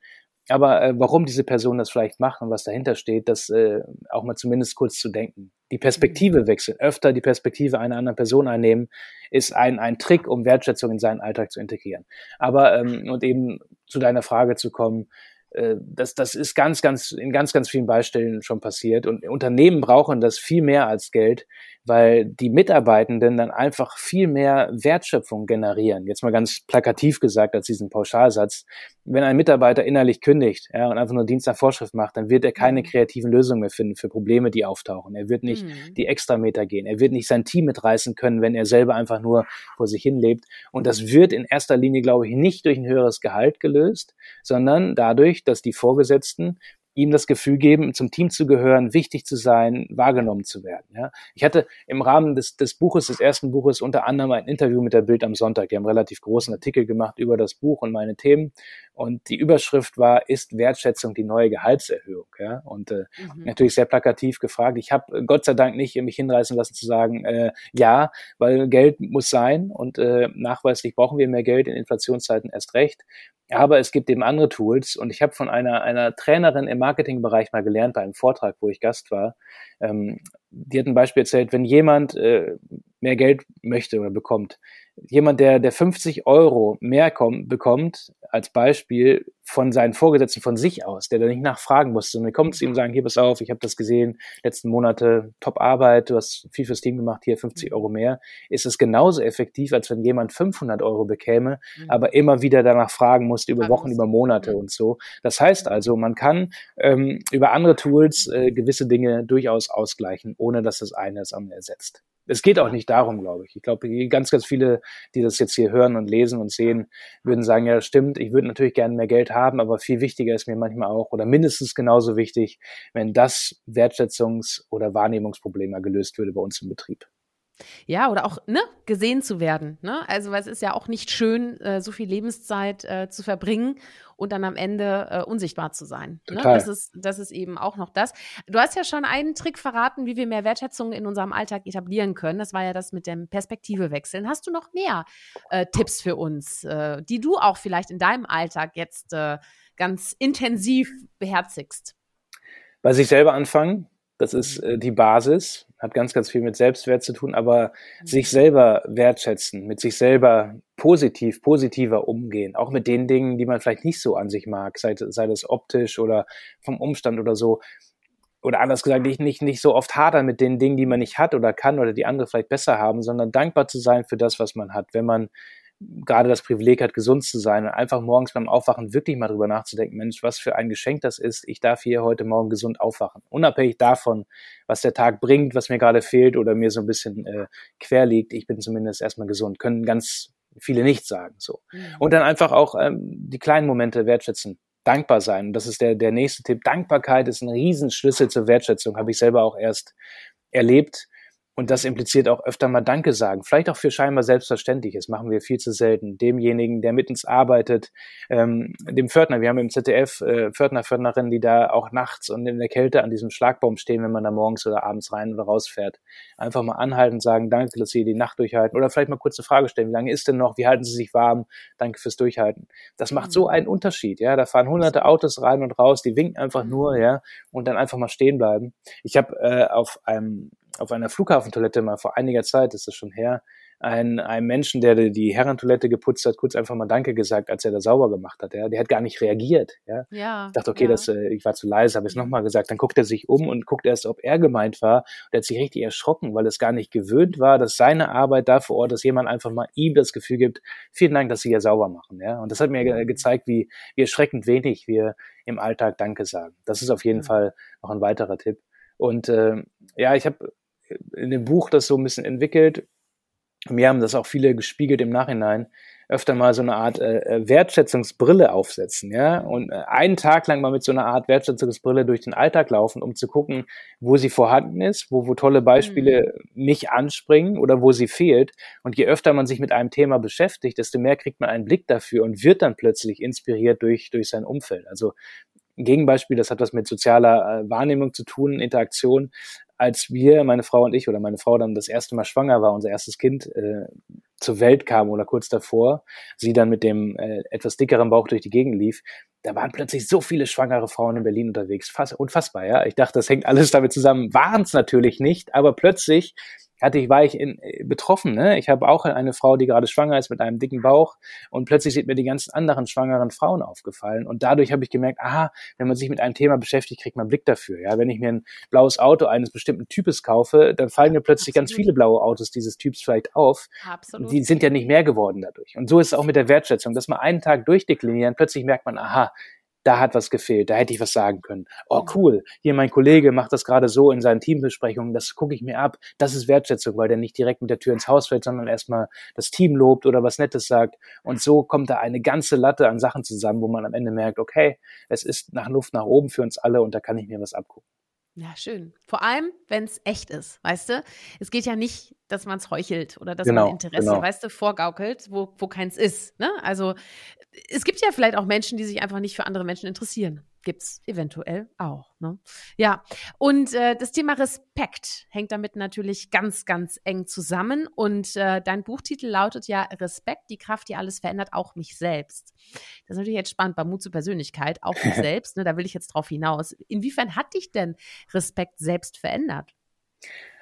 Speaker 2: Aber äh, warum diese Person das vielleicht macht und was dahinter steht, das äh, auch mal zumindest kurz zu denken. Die Perspektive mhm. wechseln, öfter die Perspektive einer anderen Person einnehmen, ist ein, ein Trick, um Wertschätzung in seinen Alltag zu integrieren. Aber, ähm, und eben zu deiner Frage zu kommen, das, das ist ganz, ganz, in ganz, ganz vielen Beispielen schon passiert. Und Unternehmen brauchen das viel mehr als Geld, weil die Mitarbeitenden dann einfach viel mehr Wertschöpfung generieren. Jetzt mal ganz plakativ gesagt als diesen Pauschalsatz. Wenn ein Mitarbeiter innerlich kündigt ja, und einfach nur Dienst nach Vorschrift macht, dann wird er keine mhm. kreativen Lösungen mehr finden für Probleme, die auftauchen. Er wird nicht mhm. die Extrameter gehen. Er wird nicht sein Team mitreißen können, wenn er selber einfach nur vor sich hin lebt. Und das wird in erster Linie, glaube ich, nicht durch ein höheres Gehalt gelöst, sondern dadurch, dass die Vorgesetzten ihm das Gefühl geben, zum Team zu gehören, wichtig zu sein, wahrgenommen zu werden. Ja. Ich hatte im Rahmen des, des Buches, des ersten Buches, unter anderem ein Interview mit der Bild am Sonntag. Die haben einen relativ großen Artikel gemacht über das Buch und meine Themen. Und die Überschrift war, ist Wertschätzung die neue Gehaltserhöhung? Ja. Und äh, mhm. natürlich sehr plakativ gefragt. Ich habe Gott sei Dank nicht mich hinreißen lassen zu sagen, äh, ja, weil Geld muss sein und äh, nachweislich brauchen wir mehr Geld in Inflationszeiten erst recht. Aber es gibt eben andere Tools und ich habe von einer, einer Trainerin im Marketingbereich mal gelernt bei einem Vortrag, wo ich Gast war. Ähm, die hat ein Beispiel erzählt, wenn jemand äh, mehr Geld möchte oder bekommt, jemand, der, der 50 Euro mehr kommt, bekommt, als Beispiel von seinen Vorgesetzten von sich aus, der da nicht nachfragen muss, sondern kommt zu ihm und sagen, hier, pass auf, ich habe das gesehen, letzten Monate, top Arbeit, du hast viel fürs Team gemacht, hier 50 Euro mehr, ist es genauso effektiv, als wenn jemand 500 Euro bekäme, mhm. aber immer wieder danach fragen musste, über Wochen, über Monate mhm. und so. Das heißt also, man kann ähm, über andere Tools äh, gewisse Dinge durchaus ausgleichen, ohne dass das eine das andere ersetzt. Es geht auch nicht darum, glaube ich. Ich glaube, ganz, ganz viele, die das jetzt hier hören und lesen und sehen, würden sagen, ja, stimmt, ich würde natürlich gerne mehr Geld haben, aber viel wichtiger ist mir manchmal auch oder mindestens genauso wichtig, wenn das Wertschätzungs- oder Wahrnehmungsproblem gelöst würde bei uns im Betrieb.
Speaker 1: Ja, oder auch ne, gesehen zu werden. Ne? Also, weil es ist ja auch nicht schön, äh, so viel Lebenszeit äh, zu verbringen und dann am Ende äh, unsichtbar zu sein. Ne? Das, ist, das ist eben auch noch das. Du hast ja schon einen Trick verraten, wie wir mehr Wertschätzung in unserem Alltag etablieren können. Das war ja das mit dem Perspektive wechseln. Hast du noch mehr äh, Tipps für uns, äh, die du auch vielleicht in deinem Alltag jetzt äh, ganz intensiv beherzigst?
Speaker 2: Bei sich selber anfangen, das ist äh, die Basis hat ganz, ganz viel mit Selbstwert zu tun, aber mhm. sich selber wertschätzen, mit sich selber positiv, positiver umgehen, auch mit den Dingen, die man vielleicht nicht so an sich mag, sei, sei das optisch oder vom Umstand oder so. Oder anders gesagt, nicht, nicht, nicht so oft hadern mit den Dingen, die man nicht hat oder kann oder die andere vielleicht besser haben, sondern dankbar zu sein für das, was man hat. Wenn man gerade das Privileg hat, gesund zu sein und einfach morgens beim Aufwachen wirklich mal drüber nachzudenken, Mensch, was für ein Geschenk das ist. Ich darf hier heute Morgen gesund aufwachen. Unabhängig davon, was der Tag bringt, was mir gerade fehlt oder mir so ein bisschen äh, quer liegt, ich bin zumindest erstmal gesund. Können ganz viele nicht sagen. So. Mhm. Und dann einfach auch ähm, die kleinen Momente wertschätzen. Dankbar sein. Das ist der, der nächste Tipp. Dankbarkeit ist ein Riesenschlüssel zur Wertschätzung. Habe ich selber auch erst erlebt und das impliziert auch öfter mal Danke sagen. Vielleicht auch für scheinbar Selbstverständliches. Machen wir viel zu selten. Demjenigen, der mit uns arbeitet, ähm, dem Pförtner. Wir haben im ZDF äh, Pförtner, Pförtnerinnen, die da auch nachts und in der Kälte an diesem Schlagbaum stehen, wenn man da morgens oder abends rein oder rausfährt. Einfach mal anhalten, sagen, danke, dass Sie die Nacht durchhalten. Oder vielleicht mal kurz eine Frage stellen. Wie lange ist denn noch? Wie halten Sie sich warm? Danke fürs Durchhalten. Das macht so mhm. einen Unterschied. Ja, da fahren hunderte Autos rein und raus. Die winken einfach nur, mhm. ja, und dann einfach mal stehen bleiben. Ich habe äh, auf einem auf einer Flughafentoilette mal vor einiger Zeit, ist das schon her, ein, einem Menschen, der die Herrentoilette geputzt hat, kurz einfach mal Danke gesagt, als er da sauber gemacht hat. Ja. Der hat gar nicht reagiert. Ja. ja ich dachte, okay, ja. das, äh, ich war zu leise, habe es nochmal gesagt. Dann guckt er sich um und guckt erst, ob er gemeint war. Und er hat sich richtig erschrocken, weil es gar nicht gewöhnt war, dass seine Arbeit da vor Ort, dass jemand einfach mal ihm das Gefühl gibt, vielen Dank, dass Sie hier sauber machen. Ja. Und das hat mir ge gezeigt, wie, wie erschreckend wenig wir im Alltag Danke sagen. Das ist auf jeden mhm. Fall noch ein weiterer Tipp. Und äh, ja, ich habe in dem Buch das so ein bisschen entwickelt. Mir haben das auch viele gespiegelt im Nachhinein, öfter mal so eine Art äh, äh, Wertschätzungsbrille aufsetzen, ja, und äh, einen Tag lang mal mit so einer Art Wertschätzungsbrille durch den Alltag laufen, um zu gucken, wo sie vorhanden ist, wo, wo tolle Beispiele mhm. mich anspringen oder wo sie fehlt. Und je öfter man sich mit einem Thema beschäftigt, desto mehr kriegt man einen Blick dafür und wird dann plötzlich inspiriert durch, durch sein Umfeld. Also ein Gegenbeispiel, das hat was mit sozialer äh, Wahrnehmung zu tun, Interaktion als wir, meine Frau und ich, oder meine Frau dann das erste Mal schwanger war, unser erstes Kind äh, zur Welt kam oder kurz davor, sie dann mit dem äh, etwas dickeren Bauch durch die Gegend lief, da waren plötzlich so viele schwangere Frauen in Berlin unterwegs. Fass, unfassbar, ja. Ich dachte, das hängt alles damit zusammen. Waren es natürlich nicht, aber plötzlich hatte ich, war ich in, äh, betroffen. Ne? Ich habe auch eine Frau, die gerade schwanger ist mit einem dicken Bauch und plötzlich sind mir die ganzen anderen schwangeren Frauen aufgefallen und dadurch habe ich gemerkt, aha, wenn man sich mit einem Thema beschäftigt, kriegt man Blick dafür. Ja, wenn ich mir ein blaues Auto eines bestimmten Types kaufe, dann fallen mir plötzlich Absolut. ganz viele blaue Autos dieses Typs vielleicht auf. Absolut. Die sind ja nicht mehr geworden dadurch. Und so ist es auch mit der Wertschätzung, dass man einen Tag durchdeklinieren, plötzlich merkt man, aha, da hat was gefehlt, da hätte ich was sagen können. Oh, cool, hier mein Kollege macht das gerade so in seinen Teambesprechungen, das gucke ich mir ab. Das ist Wertschätzung, weil der nicht direkt mit der Tür ins Haus fällt, sondern erstmal das Team lobt oder was Nettes sagt. Und so kommt da eine ganze Latte an Sachen zusammen, wo man am Ende merkt, okay, es ist nach Luft nach oben für uns alle und da kann ich mir was abgucken.
Speaker 1: Ja, schön. Vor allem, wenn es echt ist, weißt du? Es geht ja nicht, dass man es heuchelt oder dass genau, man Interesse, genau. weißt du, vorgaukelt, wo, wo keins ist. Ne? Also es gibt ja vielleicht auch Menschen, die sich einfach nicht für andere Menschen interessieren gibt es eventuell auch. Ne? Ja, und äh, das Thema Respekt hängt damit natürlich ganz, ganz eng zusammen. Und äh, dein Buchtitel lautet ja Respekt, die Kraft, die alles verändert, auch mich selbst. Das ist natürlich jetzt spannend bei Mut zur Persönlichkeit, auch mich selbst. Ne? Da will ich jetzt drauf hinaus. Inwiefern hat dich denn Respekt selbst verändert?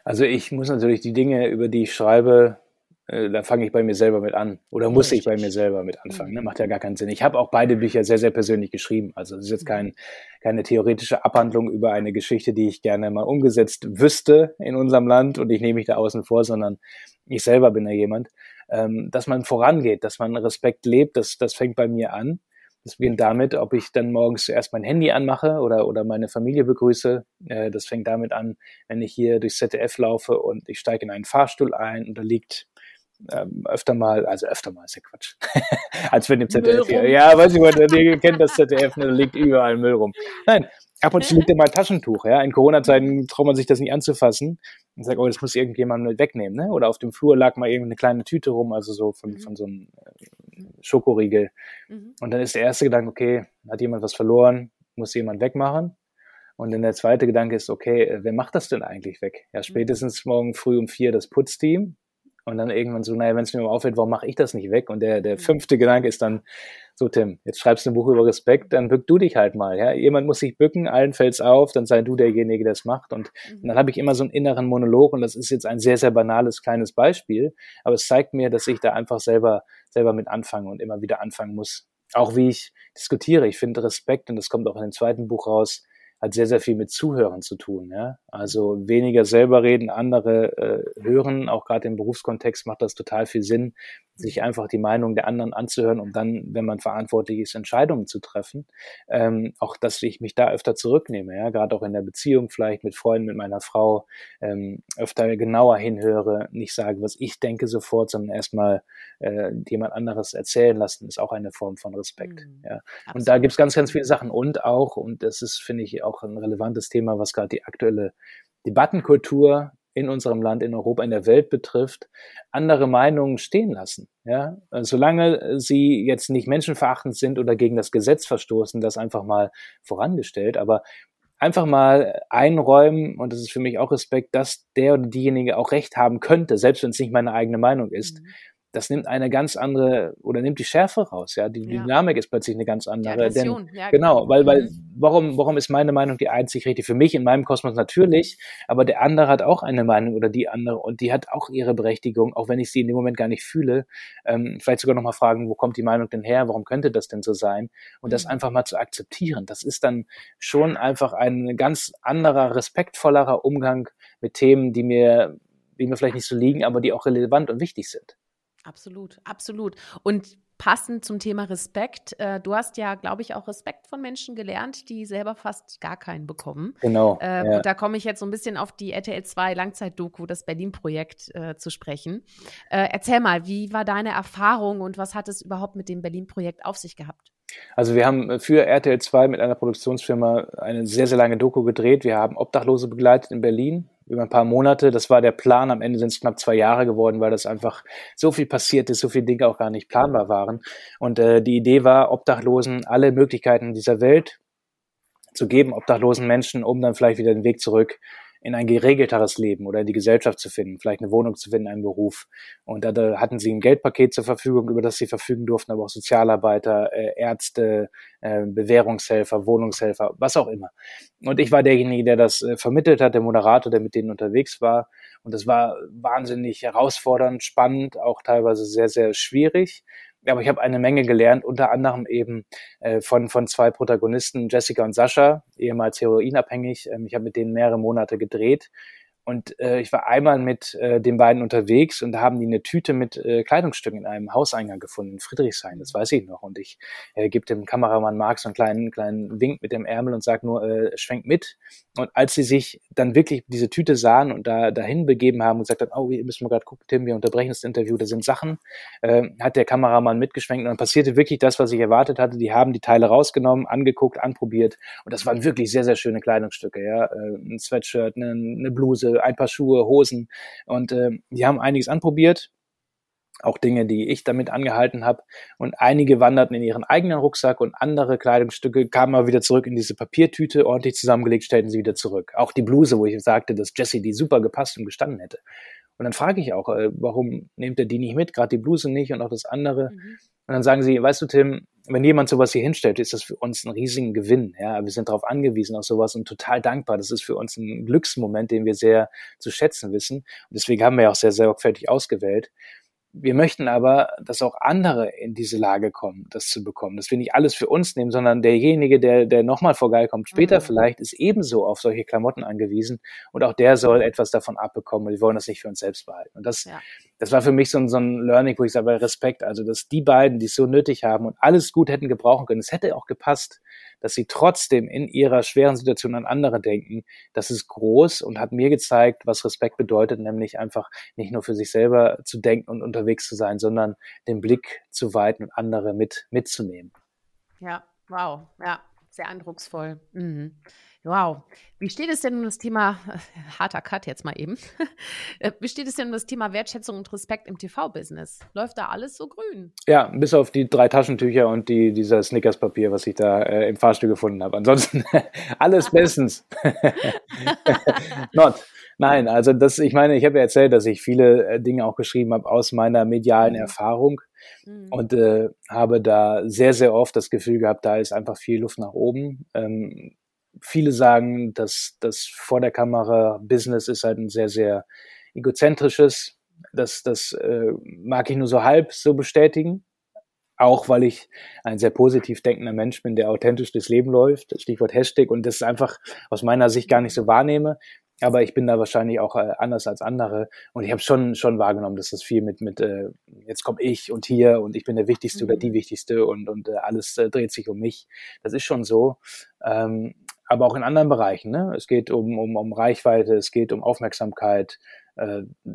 Speaker 2: Also ich muss natürlich die Dinge, über die ich schreibe, äh, da fange ich bei mir selber mit an. Oder muss ich bei mir selber mit anfangen. Ne? Macht ja gar keinen Sinn. Ich habe auch beide Bücher sehr, sehr persönlich geschrieben. Also es ist jetzt mhm. kein, keine theoretische Abhandlung über eine Geschichte, die ich gerne mal umgesetzt wüsste in unserem Land und ich nehme mich da außen vor, sondern ich selber bin da jemand. Ähm, dass man vorangeht, dass man Respekt lebt, das, das fängt bei mir an. Das beginnt damit, ob ich dann morgens zuerst mein Handy anmache oder, oder meine Familie begrüße. Äh, das fängt damit an, wenn ich hier durchs ZDF laufe und ich steige in einen Fahrstuhl ein und da liegt ähm, öfter mal, also öfter mal ist ja Quatsch, als wenn im ZDF hier, ja, weiß ich was, ihr kennt das ZDF, ne, da liegt überall Müll rum. Nein, ab und zu liegt immer ein Taschentuch, ja. In Corona-Zeiten traut man sich das nicht anzufassen und sagt, oh, das muss irgendjemand wegnehmen, ne? Oder auf dem Flur lag mal irgendeine kleine Tüte rum, also so von, mhm. von so einem äh, Schokoriegel. Mhm. Und dann ist der erste Gedanke, okay, hat jemand was verloren, muss jemand wegmachen. Und dann der zweite Gedanke ist, okay, wer macht das denn eigentlich weg? Ja, mhm. spätestens morgen früh um vier das Putzteam. Und dann irgendwann so, naja, wenn es mir mal auffällt, warum mache ich das nicht weg? Und der, der mhm. fünfte Gedanke ist dann, so Tim, jetzt schreibst du ein Buch über Respekt, dann bück du dich halt mal. Ja? Jemand muss sich bücken, allen fällt's auf, dann sei du derjenige, der es macht. Und, mhm. und dann habe ich immer so einen inneren Monolog und das ist jetzt ein sehr, sehr banales kleines Beispiel, aber es zeigt mir, dass ich da einfach selber, selber mit anfange und immer wieder anfangen muss. Auch wie ich diskutiere. Ich finde Respekt, und das kommt auch in dem zweiten Buch raus, hat sehr, sehr viel mit Zuhören zu tun. Ja? Also weniger selber reden, andere äh, hören. Auch gerade im Berufskontext macht das total viel Sinn, sich einfach die Meinung der anderen anzuhören, um dann, wenn man verantwortlich ist, Entscheidungen zu treffen. Ähm, auch, dass ich mich da öfter zurücknehme, ja, gerade auch in der Beziehung vielleicht mit Freunden, mit meiner Frau, ähm, öfter genauer hinhöre, nicht sage, was ich denke sofort, sondern erstmal äh, jemand anderes erzählen lassen, ist auch eine Form von Respekt. Mhm, ja. Und da gibt's ganz, ganz viele Sachen und auch, und das ist, finde ich, auch ein relevantes Thema, was gerade die aktuelle Debattenkultur in unserem Land, in Europa, in der Welt betrifft, andere Meinungen stehen lassen. Ja, solange sie jetzt nicht menschenverachtend sind oder gegen das Gesetz verstoßen, das einfach mal vorangestellt, aber einfach mal einräumen, und das ist für mich auch Respekt, dass der oder diejenige auch recht haben könnte, selbst wenn es nicht meine eigene Meinung ist. Mhm das nimmt eine ganz andere oder nimmt die Schärfe raus, ja. Die ja. Dynamik ist plötzlich eine ganz andere. Denn, ja, genau, genau, weil, weil, mhm. warum, warum ist meine Meinung die einzig richtige? Für mich in meinem Kosmos natürlich, aber der andere hat auch eine Meinung oder die andere und die hat auch ihre Berechtigung, auch wenn ich sie in dem Moment gar nicht fühle. Ähm, vielleicht sogar nochmal fragen, wo kommt die Meinung denn her? Warum könnte das denn so sein? Und mhm. das einfach mal zu akzeptieren. Das ist dann schon einfach ein ganz anderer, respektvollerer Umgang mit Themen, die mir, die mir vielleicht nicht so liegen, aber die auch relevant und wichtig sind.
Speaker 1: Absolut, absolut. Und passend zum Thema Respekt, äh, du hast ja, glaube ich, auch Respekt von Menschen gelernt, die selber fast gar keinen bekommen.
Speaker 2: Genau.
Speaker 1: Äh, ja. Und da komme ich jetzt so ein bisschen auf die RTL 2 Langzeitdoku, das Berlin-Projekt, äh, zu sprechen. Äh, erzähl mal, wie war deine Erfahrung und was hat es überhaupt mit dem Berlin-Projekt auf sich gehabt?
Speaker 2: Also wir haben für RTL 2 mit einer Produktionsfirma eine sehr, sehr lange Doku gedreht. Wir haben Obdachlose begleitet in Berlin über ein paar Monate. Das war der Plan. Am Ende sind es knapp zwei Jahre geworden, weil das einfach so viel passiert ist, so viele Dinge auch gar nicht planbar waren. Und äh, die Idee war, Obdachlosen alle Möglichkeiten dieser Welt zu geben, obdachlosen Menschen, um dann vielleicht wieder den Weg zurück in ein geregelteres Leben oder in die Gesellschaft zu finden, vielleicht eine Wohnung zu finden, einen Beruf. Und da, hatten sie ein Geldpaket zur Verfügung, über das sie verfügen durften, aber auch Sozialarbeiter, äh, Ärzte, äh, Bewährungshelfer, Wohnungshelfer, was auch immer. Und ich war derjenige, der das äh, vermittelt hat, der Moderator, der mit denen unterwegs war. Und das war wahnsinnig herausfordernd, spannend, auch teilweise sehr, sehr schwierig aber ich habe eine Menge gelernt, unter anderem eben äh, von, von zwei Protagonisten, Jessica und Sascha, ehemals heroinabhängig. Ähm, ich habe mit denen mehrere Monate gedreht und äh, ich war einmal mit äh, den beiden unterwegs und da haben die eine Tüte mit äh, Kleidungsstücken in einem Hauseingang gefunden in Friedrichshain, das weiß ich noch. Und ich äh, gebe dem Kameramann Marc so einen kleinen, kleinen Wink mit dem Ärmel und sage nur, äh, schwenk mit. Und als sie sich dann wirklich diese Tüte sahen und da dahin begeben haben und gesagt haben, oh, wir müssen wir gerade gucken, Tim, wir unterbrechen das Interview, da sind Sachen, äh, hat der Kameramann mitgeschwenkt und dann passierte wirklich das, was ich erwartet hatte. Die haben die Teile rausgenommen, angeguckt, anprobiert und das waren wirklich sehr, sehr schöne Kleidungsstücke, ja, äh, ein Sweatshirt, eine, eine Bluse, ein paar Schuhe, Hosen und äh, die haben einiges anprobiert auch Dinge, die ich damit angehalten habe. Und einige wanderten in ihren eigenen Rucksack und andere Kleidungsstücke kamen mal wieder zurück in diese Papiertüte, ordentlich zusammengelegt, stellten sie wieder zurück. Auch die Bluse, wo ich sagte, dass Jessie die super gepasst und gestanden hätte. Und dann frage ich auch, äh, warum nehmt er die nicht mit, gerade die Bluse nicht und auch das andere. Mhm. Und dann sagen sie, weißt du, Tim, wenn jemand sowas hier hinstellt, ist das für uns ein riesigen Gewinn. Ja, wir sind darauf angewiesen auf sowas und total dankbar. Das ist für uns ein Glücksmoment, den wir sehr zu schätzen wissen. Und deswegen haben wir auch sehr, sehr sorgfältig ausgewählt. Wir möchten aber, dass auch andere in diese Lage kommen, das zu bekommen. Dass wir nicht alles für uns nehmen, sondern derjenige, der, der nochmal vorbeikommt, später mhm. vielleicht, ist ebenso auf solche Klamotten angewiesen und auch der soll etwas davon abbekommen. Wir wollen das nicht für uns selbst behalten. Und das, ja. das war für mich so ein, so ein Learning, wo ich sage, Respekt, also dass die beiden, die es so nötig haben und alles gut hätten gebrauchen können, es hätte auch gepasst, dass sie trotzdem in ihrer schweren Situation an andere denken, das ist groß und hat mir gezeigt, was Respekt bedeutet, nämlich einfach nicht nur für sich selber zu denken und unterwegs zu sein, sondern den Blick zu weiten und andere mit mitzunehmen.
Speaker 1: Ja, wow, ja, sehr eindrucksvoll. Mhm. Wow. Wie steht es denn um das Thema, harter Cut jetzt mal eben, wie steht es denn um das Thema Wertschätzung und Respekt im TV-Business? Läuft da alles so grün?
Speaker 2: Ja, bis auf die drei Taschentücher und die, dieser Snickers-Papier, was ich da äh, im Fahrstuhl gefunden habe. Ansonsten alles bestens. Not. Nein, also das, ich meine, ich habe ja erzählt, dass ich viele äh, Dinge auch geschrieben habe aus meiner medialen mhm. Erfahrung mhm. und äh, habe da sehr, sehr oft das Gefühl gehabt, da ist einfach viel Luft nach oben. Ähm, viele sagen, dass das vor der Kamera Business ist halt ein sehr, sehr egozentrisches. Das, das äh, mag ich nur so halb so bestätigen. Auch weil ich ein sehr positiv denkender Mensch bin, der authentisch durchs Leben läuft. Stichwort Hashtag und das einfach aus meiner Sicht gar nicht so wahrnehme. Aber ich bin da wahrscheinlich auch äh, anders als andere. Und ich habe schon schon wahrgenommen, dass das viel mit, mit äh, jetzt komme ich und hier und ich bin der Wichtigste mhm. oder die Wichtigste und, und äh, alles äh, dreht sich um mich. Das ist schon so. Ähm, aber auch in anderen Bereichen. Ne? Es geht um, um, um Reichweite, es geht um Aufmerksamkeit,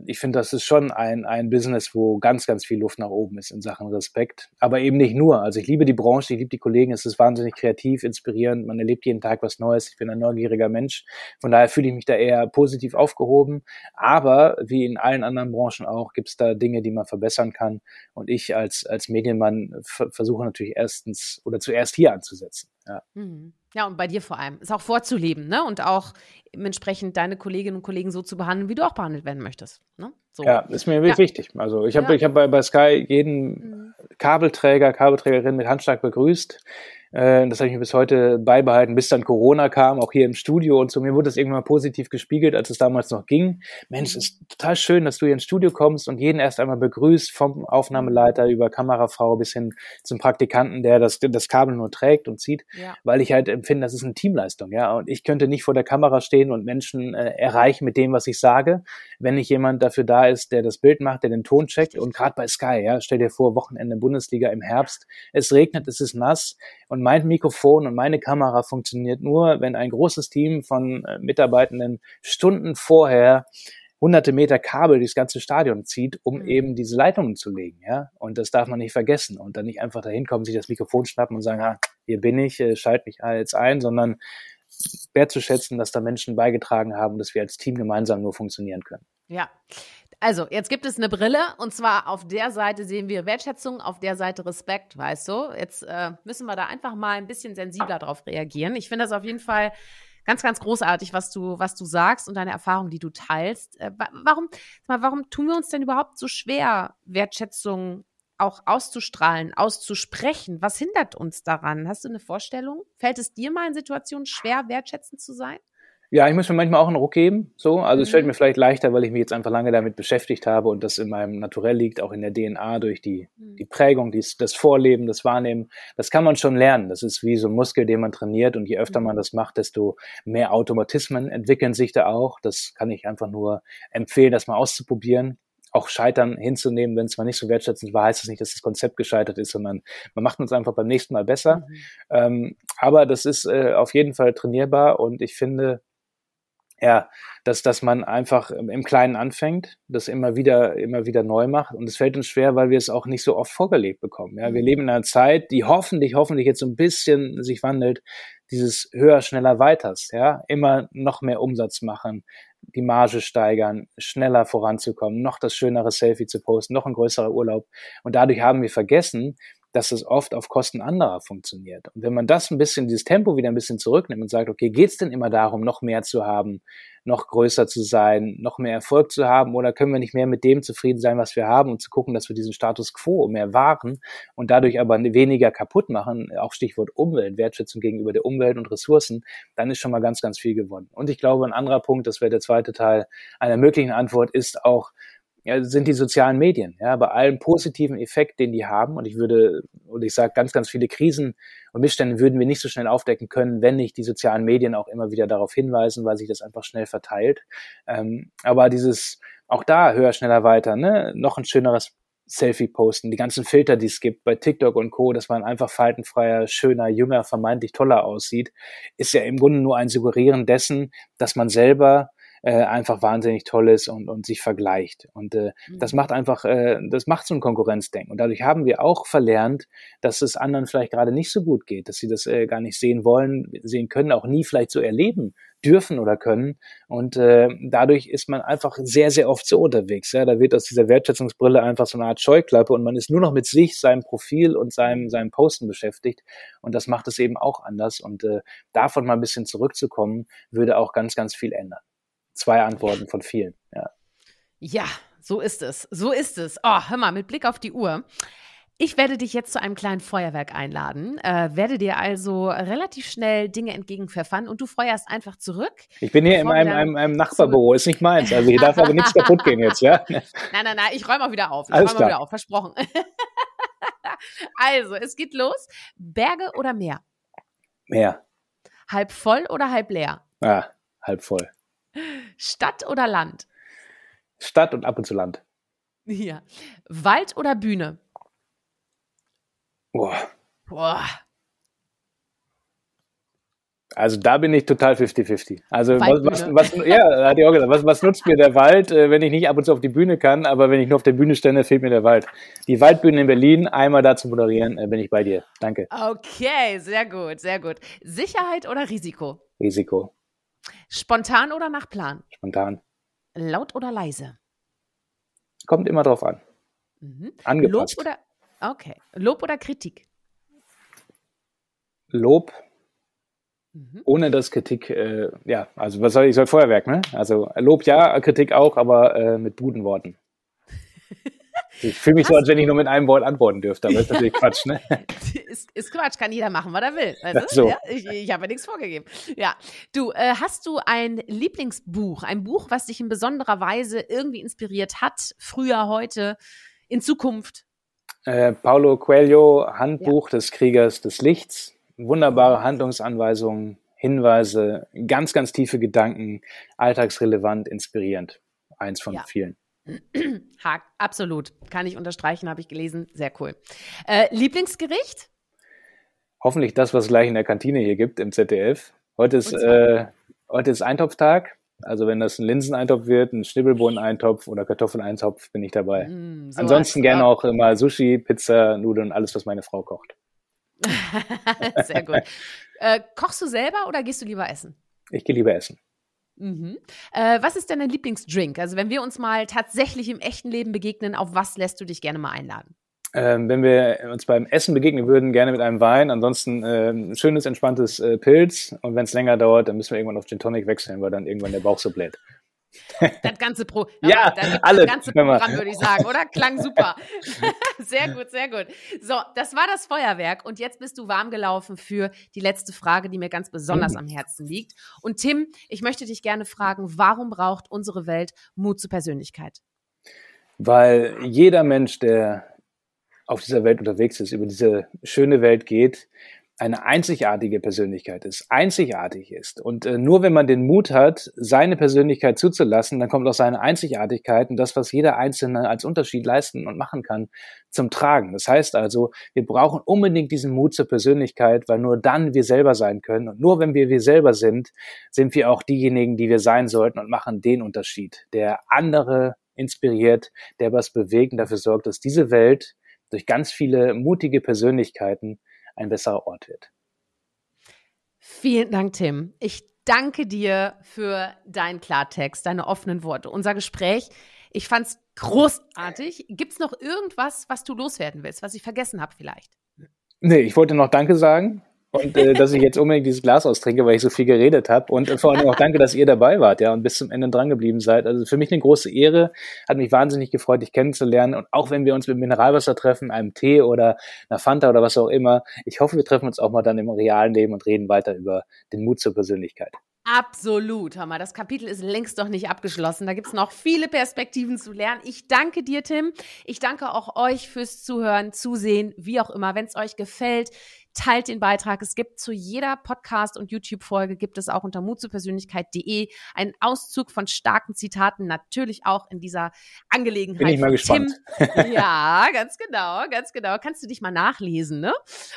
Speaker 2: ich finde, das ist schon ein, ein Business, wo ganz, ganz viel Luft nach oben ist in Sachen Respekt. Aber eben nicht nur. Also ich liebe die Branche, ich liebe die Kollegen, es ist wahnsinnig kreativ, inspirierend, man erlebt jeden Tag was Neues. Ich bin ein neugieriger Mensch. Von daher fühle ich mich da eher positiv aufgehoben. Aber wie in allen anderen Branchen auch, gibt es da Dinge, die man verbessern kann. Und ich als, als Medienmann versuche natürlich erstens oder zuerst hier anzusetzen. Ja.
Speaker 1: Mhm. Ja, und bei dir vor allem. Ist auch vorzuleben, ne? Und auch entsprechend deine Kolleginnen und Kollegen so zu behandeln, wie du auch behandelt werden möchtest. Ne?
Speaker 2: So. Ja, ist mir ja. wichtig. Also ich habe ja. ich hab bei, bei Sky jeden mhm. Kabelträger, Kabelträgerin mit Handschlag begrüßt. Äh, das habe ich mir bis heute beibehalten, bis dann Corona kam, auch hier im Studio und so. Mir wurde das irgendwann positiv gespiegelt, als es damals noch ging. Mensch, ist total schön, dass du hier ins Studio kommst und jeden erst einmal begrüßt, vom Aufnahmeleiter über Kamerafrau bis hin zum Praktikanten, der das, das Kabel nur trägt und zieht, ja. weil ich halt empfinde, das ist eine Teamleistung, ja. Und ich könnte nicht vor der Kamera stehen und Menschen äh, erreichen mit dem, was ich sage, wenn nicht jemand dafür da ist, der das Bild macht, der den Ton checkt. Und gerade bei Sky, ja, stell dir vor, Wochenende Bundesliga im Herbst, es regnet, es ist nass und mein Mikrofon und meine Kamera funktioniert nur, wenn ein großes Team von äh, Mitarbeitenden Stunden vorher hunderte Meter Kabel durchs ganze Stadion zieht, um mhm. eben diese Leitungen zu legen, ja. Und das darf man nicht vergessen und dann nicht einfach dahin kommen, sich das Mikrofon schnappen und sagen, ah, hier bin ich, äh, schalt mich jetzt ein, sondern wertzuschätzen, dass da Menschen beigetragen haben, dass wir als Team gemeinsam nur funktionieren können.
Speaker 1: Ja, also, jetzt gibt es eine Brille und zwar auf der Seite sehen wir Wertschätzung, auf der Seite Respekt, weißt du? Jetzt äh, müssen wir da einfach mal ein bisschen sensibler drauf reagieren. Ich finde das auf jeden Fall ganz, ganz großartig, was du, was du sagst und deine Erfahrungen, die du teilst. Äh, warum, mal, warum tun wir uns denn überhaupt so schwer, Wertschätzung auch auszustrahlen, auszusprechen? Was hindert uns daran? Hast du eine Vorstellung? Fällt es dir mal in Situationen schwer, wertschätzend zu sein?
Speaker 2: Ja, ich muss mir manchmal auch einen Ruck geben. So, also mhm. es fällt mir vielleicht leichter, weil ich mich jetzt einfach lange damit beschäftigt habe und das in meinem Naturell liegt, auch in der DNA durch die mhm. die Prägung, dies, das Vorleben, das Wahrnehmen. Das kann man schon lernen. Das ist wie so ein Muskel, den man trainiert und je öfter mhm. man das macht, desto mehr Automatismen entwickeln sich da auch. Das kann ich einfach nur empfehlen, das mal auszuprobieren auch Scheitern hinzunehmen, wenn es mal nicht so wertschätzend war, heißt das nicht, dass das Konzept gescheitert ist, sondern man macht uns einfach beim nächsten Mal besser. Mhm. Ähm, aber das ist äh, auf jeden Fall trainierbar und ich finde, ja, dass, dass man einfach im Kleinen anfängt, das immer wieder, immer wieder neu macht. Und es fällt uns schwer, weil wir es auch nicht so oft vorgelebt bekommen. Ja, wir mhm. leben in einer Zeit, die hoffentlich, hoffentlich jetzt so ein bisschen sich wandelt, dieses höher, schneller, weiters, ja, immer noch mehr Umsatz machen, die Marge steigern, schneller voranzukommen, noch das schönere Selfie zu posten, noch ein größerer Urlaub. Und dadurch haben wir vergessen, dass es oft auf Kosten anderer funktioniert. Und wenn man das ein bisschen, dieses Tempo wieder ein bisschen zurücknimmt und sagt, okay, geht's denn immer darum, noch mehr zu haben, noch größer zu sein, noch mehr Erfolg zu haben oder können wir nicht mehr mit dem zufrieden sein, was wir haben und zu gucken, dass wir diesen Status quo mehr wahren und dadurch aber weniger kaputt machen, auch Stichwort Umwelt, Wertschätzung gegenüber der Umwelt und Ressourcen, dann ist schon mal ganz, ganz viel gewonnen. Und ich glaube, ein anderer Punkt, das wäre der zweite Teil einer möglichen Antwort, ist auch, sind die sozialen Medien. Ja, bei allem positiven Effekt, den die haben. Und ich würde, und ich sage, ganz, ganz viele Krisen und Missstände würden wir nicht so schnell aufdecken können, wenn nicht die sozialen Medien auch immer wieder darauf hinweisen, weil sich das einfach schnell verteilt. Ähm, aber dieses, auch da höher, schneller, weiter, ne? noch ein schöneres Selfie posten, die ganzen Filter, die es gibt bei TikTok und Co., dass man einfach faltenfreier, schöner, jünger, vermeintlich toller aussieht, ist ja im Grunde nur ein Suggerieren dessen, dass man selber äh, einfach wahnsinnig toll ist und, und sich vergleicht. Und äh, mhm. das macht einfach, äh, das macht so ein Konkurrenzdenken. Und dadurch haben wir auch verlernt, dass es anderen vielleicht gerade nicht so gut geht, dass sie das äh, gar nicht sehen wollen, sehen können, auch nie vielleicht so erleben dürfen oder können. Und äh, dadurch ist man einfach sehr, sehr oft so unterwegs. Ja? Da wird aus dieser Wertschätzungsbrille einfach so eine Art Scheuklappe und man ist nur noch mit sich, seinem Profil und seinem, seinem Posten beschäftigt. Und das macht es eben auch anders. Und äh, davon mal ein bisschen zurückzukommen, würde auch ganz, ganz viel ändern zwei Antworten von vielen. Ja.
Speaker 1: ja, so ist es. So ist es. Oh, hör mal, mit Blick auf die Uhr. Ich werde dich jetzt zu einem kleinen Feuerwerk einladen, äh, werde dir also relativ schnell Dinge entgegenpfeffern und du feuerst einfach zurück.
Speaker 2: Ich bin hier in einem, einem, einem Nachbarbüro, ist nicht meins. Also hier darf aber nichts kaputt gehen jetzt, ja?
Speaker 1: Nein, nein, nein, ich räume auch wieder auf. Ich räume auch wieder auf, versprochen. also, es geht los. Berge oder Meer?
Speaker 2: Meer.
Speaker 1: Halb voll oder halb leer?
Speaker 2: Ah, halb voll.
Speaker 1: Stadt oder Land?
Speaker 2: Stadt und ab und zu Land.
Speaker 1: Ja. Wald oder Bühne?
Speaker 2: Boah. Boah. Also da bin ich total 50-50. Also was, was, was, ja, hat ich auch gesagt, was, was nutzt mir der Wald, äh, wenn ich nicht ab und zu auf die Bühne kann, aber wenn ich nur auf der Bühne stände, fehlt mir der Wald. Die Waldbühne in Berlin, einmal da zu moderieren, äh, bin ich bei dir. Danke.
Speaker 1: Okay, sehr gut, sehr gut. Sicherheit oder Risiko?
Speaker 2: Risiko.
Speaker 1: Spontan oder nach Plan?
Speaker 2: Spontan.
Speaker 1: Laut oder leise?
Speaker 2: Kommt immer drauf an. Mhm. Angepasst.
Speaker 1: Lob oder, okay. Lob oder Kritik?
Speaker 2: Lob. Mhm. Ohne das Kritik, äh, ja, also was soll ich, soll Feuerwerk, ne? Also Lob ja, Kritik auch, aber äh, mit guten Worten. Ich fühle mich hast so, als wenn ich nur mit einem Wort antworten dürfte, aber ist natürlich Quatsch, ne?
Speaker 1: ist, ist Quatsch, kann jeder machen, was er will. Weißt so. ja, ich, ich habe ja nichts vorgegeben. Ja. Du, äh, hast du ein Lieblingsbuch, ein Buch, was dich in besonderer Weise irgendwie inspiriert hat, früher, heute, in Zukunft?
Speaker 2: Äh, Paulo Coelho, Handbuch ja. des Kriegers des Lichts. Wunderbare Handlungsanweisungen, Hinweise, ganz, ganz tiefe Gedanken, alltagsrelevant, inspirierend. Eins von ja. vielen.
Speaker 1: Hack, absolut. Kann ich unterstreichen, habe ich gelesen. Sehr cool. Äh, Lieblingsgericht?
Speaker 2: Hoffentlich das, was es gleich in der Kantine hier gibt im ZDF. Heute ist, äh, heute ist Eintopftag. Also wenn das ein Linseneintopf wird, ein Schnibbelbohneneintopf oder Kartoffeleintopf, bin ich dabei. Mm, so Ansonsten gerne auch immer Sushi, Pizza, Nudeln, alles, was meine Frau kocht.
Speaker 1: Sehr gut. Äh, kochst du selber oder gehst du lieber essen?
Speaker 2: Ich gehe lieber essen.
Speaker 1: Mhm. Äh, was ist denn dein Lieblingsdrink? Also wenn wir uns mal tatsächlich im echten Leben begegnen, auf was lässt du dich gerne mal einladen?
Speaker 2: Ähm, wenn wir uns beim Essen begegnen würden, gerne mit einem Wein. Ansonsten äh, schönes, entspanntes äh, Pilz. Und wenn es länger dauert, dann müssen wir irgendwann auf Gin Tonic wechseln, weil dann irgendwann der Bauch so bläht.
Speaker 1: Das ganze Pro
Speaker 2: ja, das, alle,
Speaker 1: ganze Programm, würde ich sagen, oder? Klang super. sehr gut, sehr gut. So, das war das Feuerwerk und jetzt bist du warm gelaufen für die letzte Frage, die mir ganz besonders am Herzen liegt. Und Tim, ich möchte dich gerne fragen, warum braucht unsere Welt Mut zur Persönlichkeit?
Speaker 2: Weil jeder Mensch, der auf dieser Welt unterwegs ist, über diese schöne Welt geht, eine einzigartige Persönlichkeit ist, einzigartig ist. Und äh, nur wenn man den Mut hat, seine Persönlichkeit zuzulassen, dann kommt auch seine Einzigartigkeit und das, was jeder Einzelne als Unterschied leisten und machen kann, zum Tragen. Das heißt also, wir brauchen unbedingt diesen Mut zur Persönlichkeit, weil nur dann wir selber sein können. Und nur wenn wir wir selber sind, sind wir auch diejenigen, die wir sein sollten und machen den Unterschied, der andere inspiriert, der was bewegt und dafür sorgt, dass diese Welt durch ganz viele mutige Persönlichkeiten ein besserer Ort wird.
Speaker 1: Vielen Dank, Tim. Ich danke dir für deinen Klartext, deine offenen Worte, unser Gespräch. Ich fand es großartig. Gibt es noch irgendwas, was du loswerden willst, was ich vergessen habe vielleicht?
Speaker 2: Nee, ich wollte noch Danke sagen und äh, dass ich jetzt unbedingt dieses Glas austrinke, weil ich so viel geredet habe. Und äh, vor allem auch danke, dass ihr dabei wart, ja, und bis zum Ende dran geblieben seid. Also für mich eine große Ehre, hat mich wahnsinnig gefreut, dich kennenzulernen. Und auch wenn wir uns mit Mineralwasser treffen, einem Tee oder einer Fanta oder was auch immer, ich hoffe, wir treffen uns auch mal dann im realen Leben und reden weiter über den Mut zur Persönlichkeit.
Speaker 1: Absolut, hör mal, das Kapitel ist längst doch nicht abgeschlossen. Da gibt es noch viele Perspektiven zu lernen. Ich danke dir, Tim. Ich danke auch euch fürs Zuhören, Zusehen, wie auch immer. Wenn es euch gefällt, teilt den Beitrag. Es gibt zu jeder Podcast- und YouTube-Folge gibt es auch unter mutzupersönlichkeit.de einen Auszug von starken Zitaten, natürlich auch in dieser Angelegenheit. Bin
Speaker 2: ich mal gespannt.
Speaker 1: Tim. ja, ganz genau, ganz genau. Kannst du dich mal nachlesen, ne?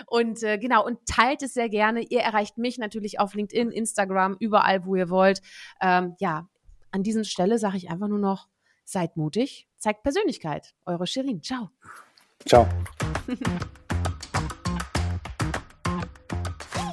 Speaker 1: Und äh, genau, und teilt es sehr gerne. Ihr erreicht mich natürlich auf LinkedIn, Instagram, überall, wo ihr wollt. Ähm, ja, an dieser Stelle sage ich einfach nur noch, seid mutig, zeigt Persönlichkeit. Eure Shirin. Ciao.
Speaker 2: Ciao.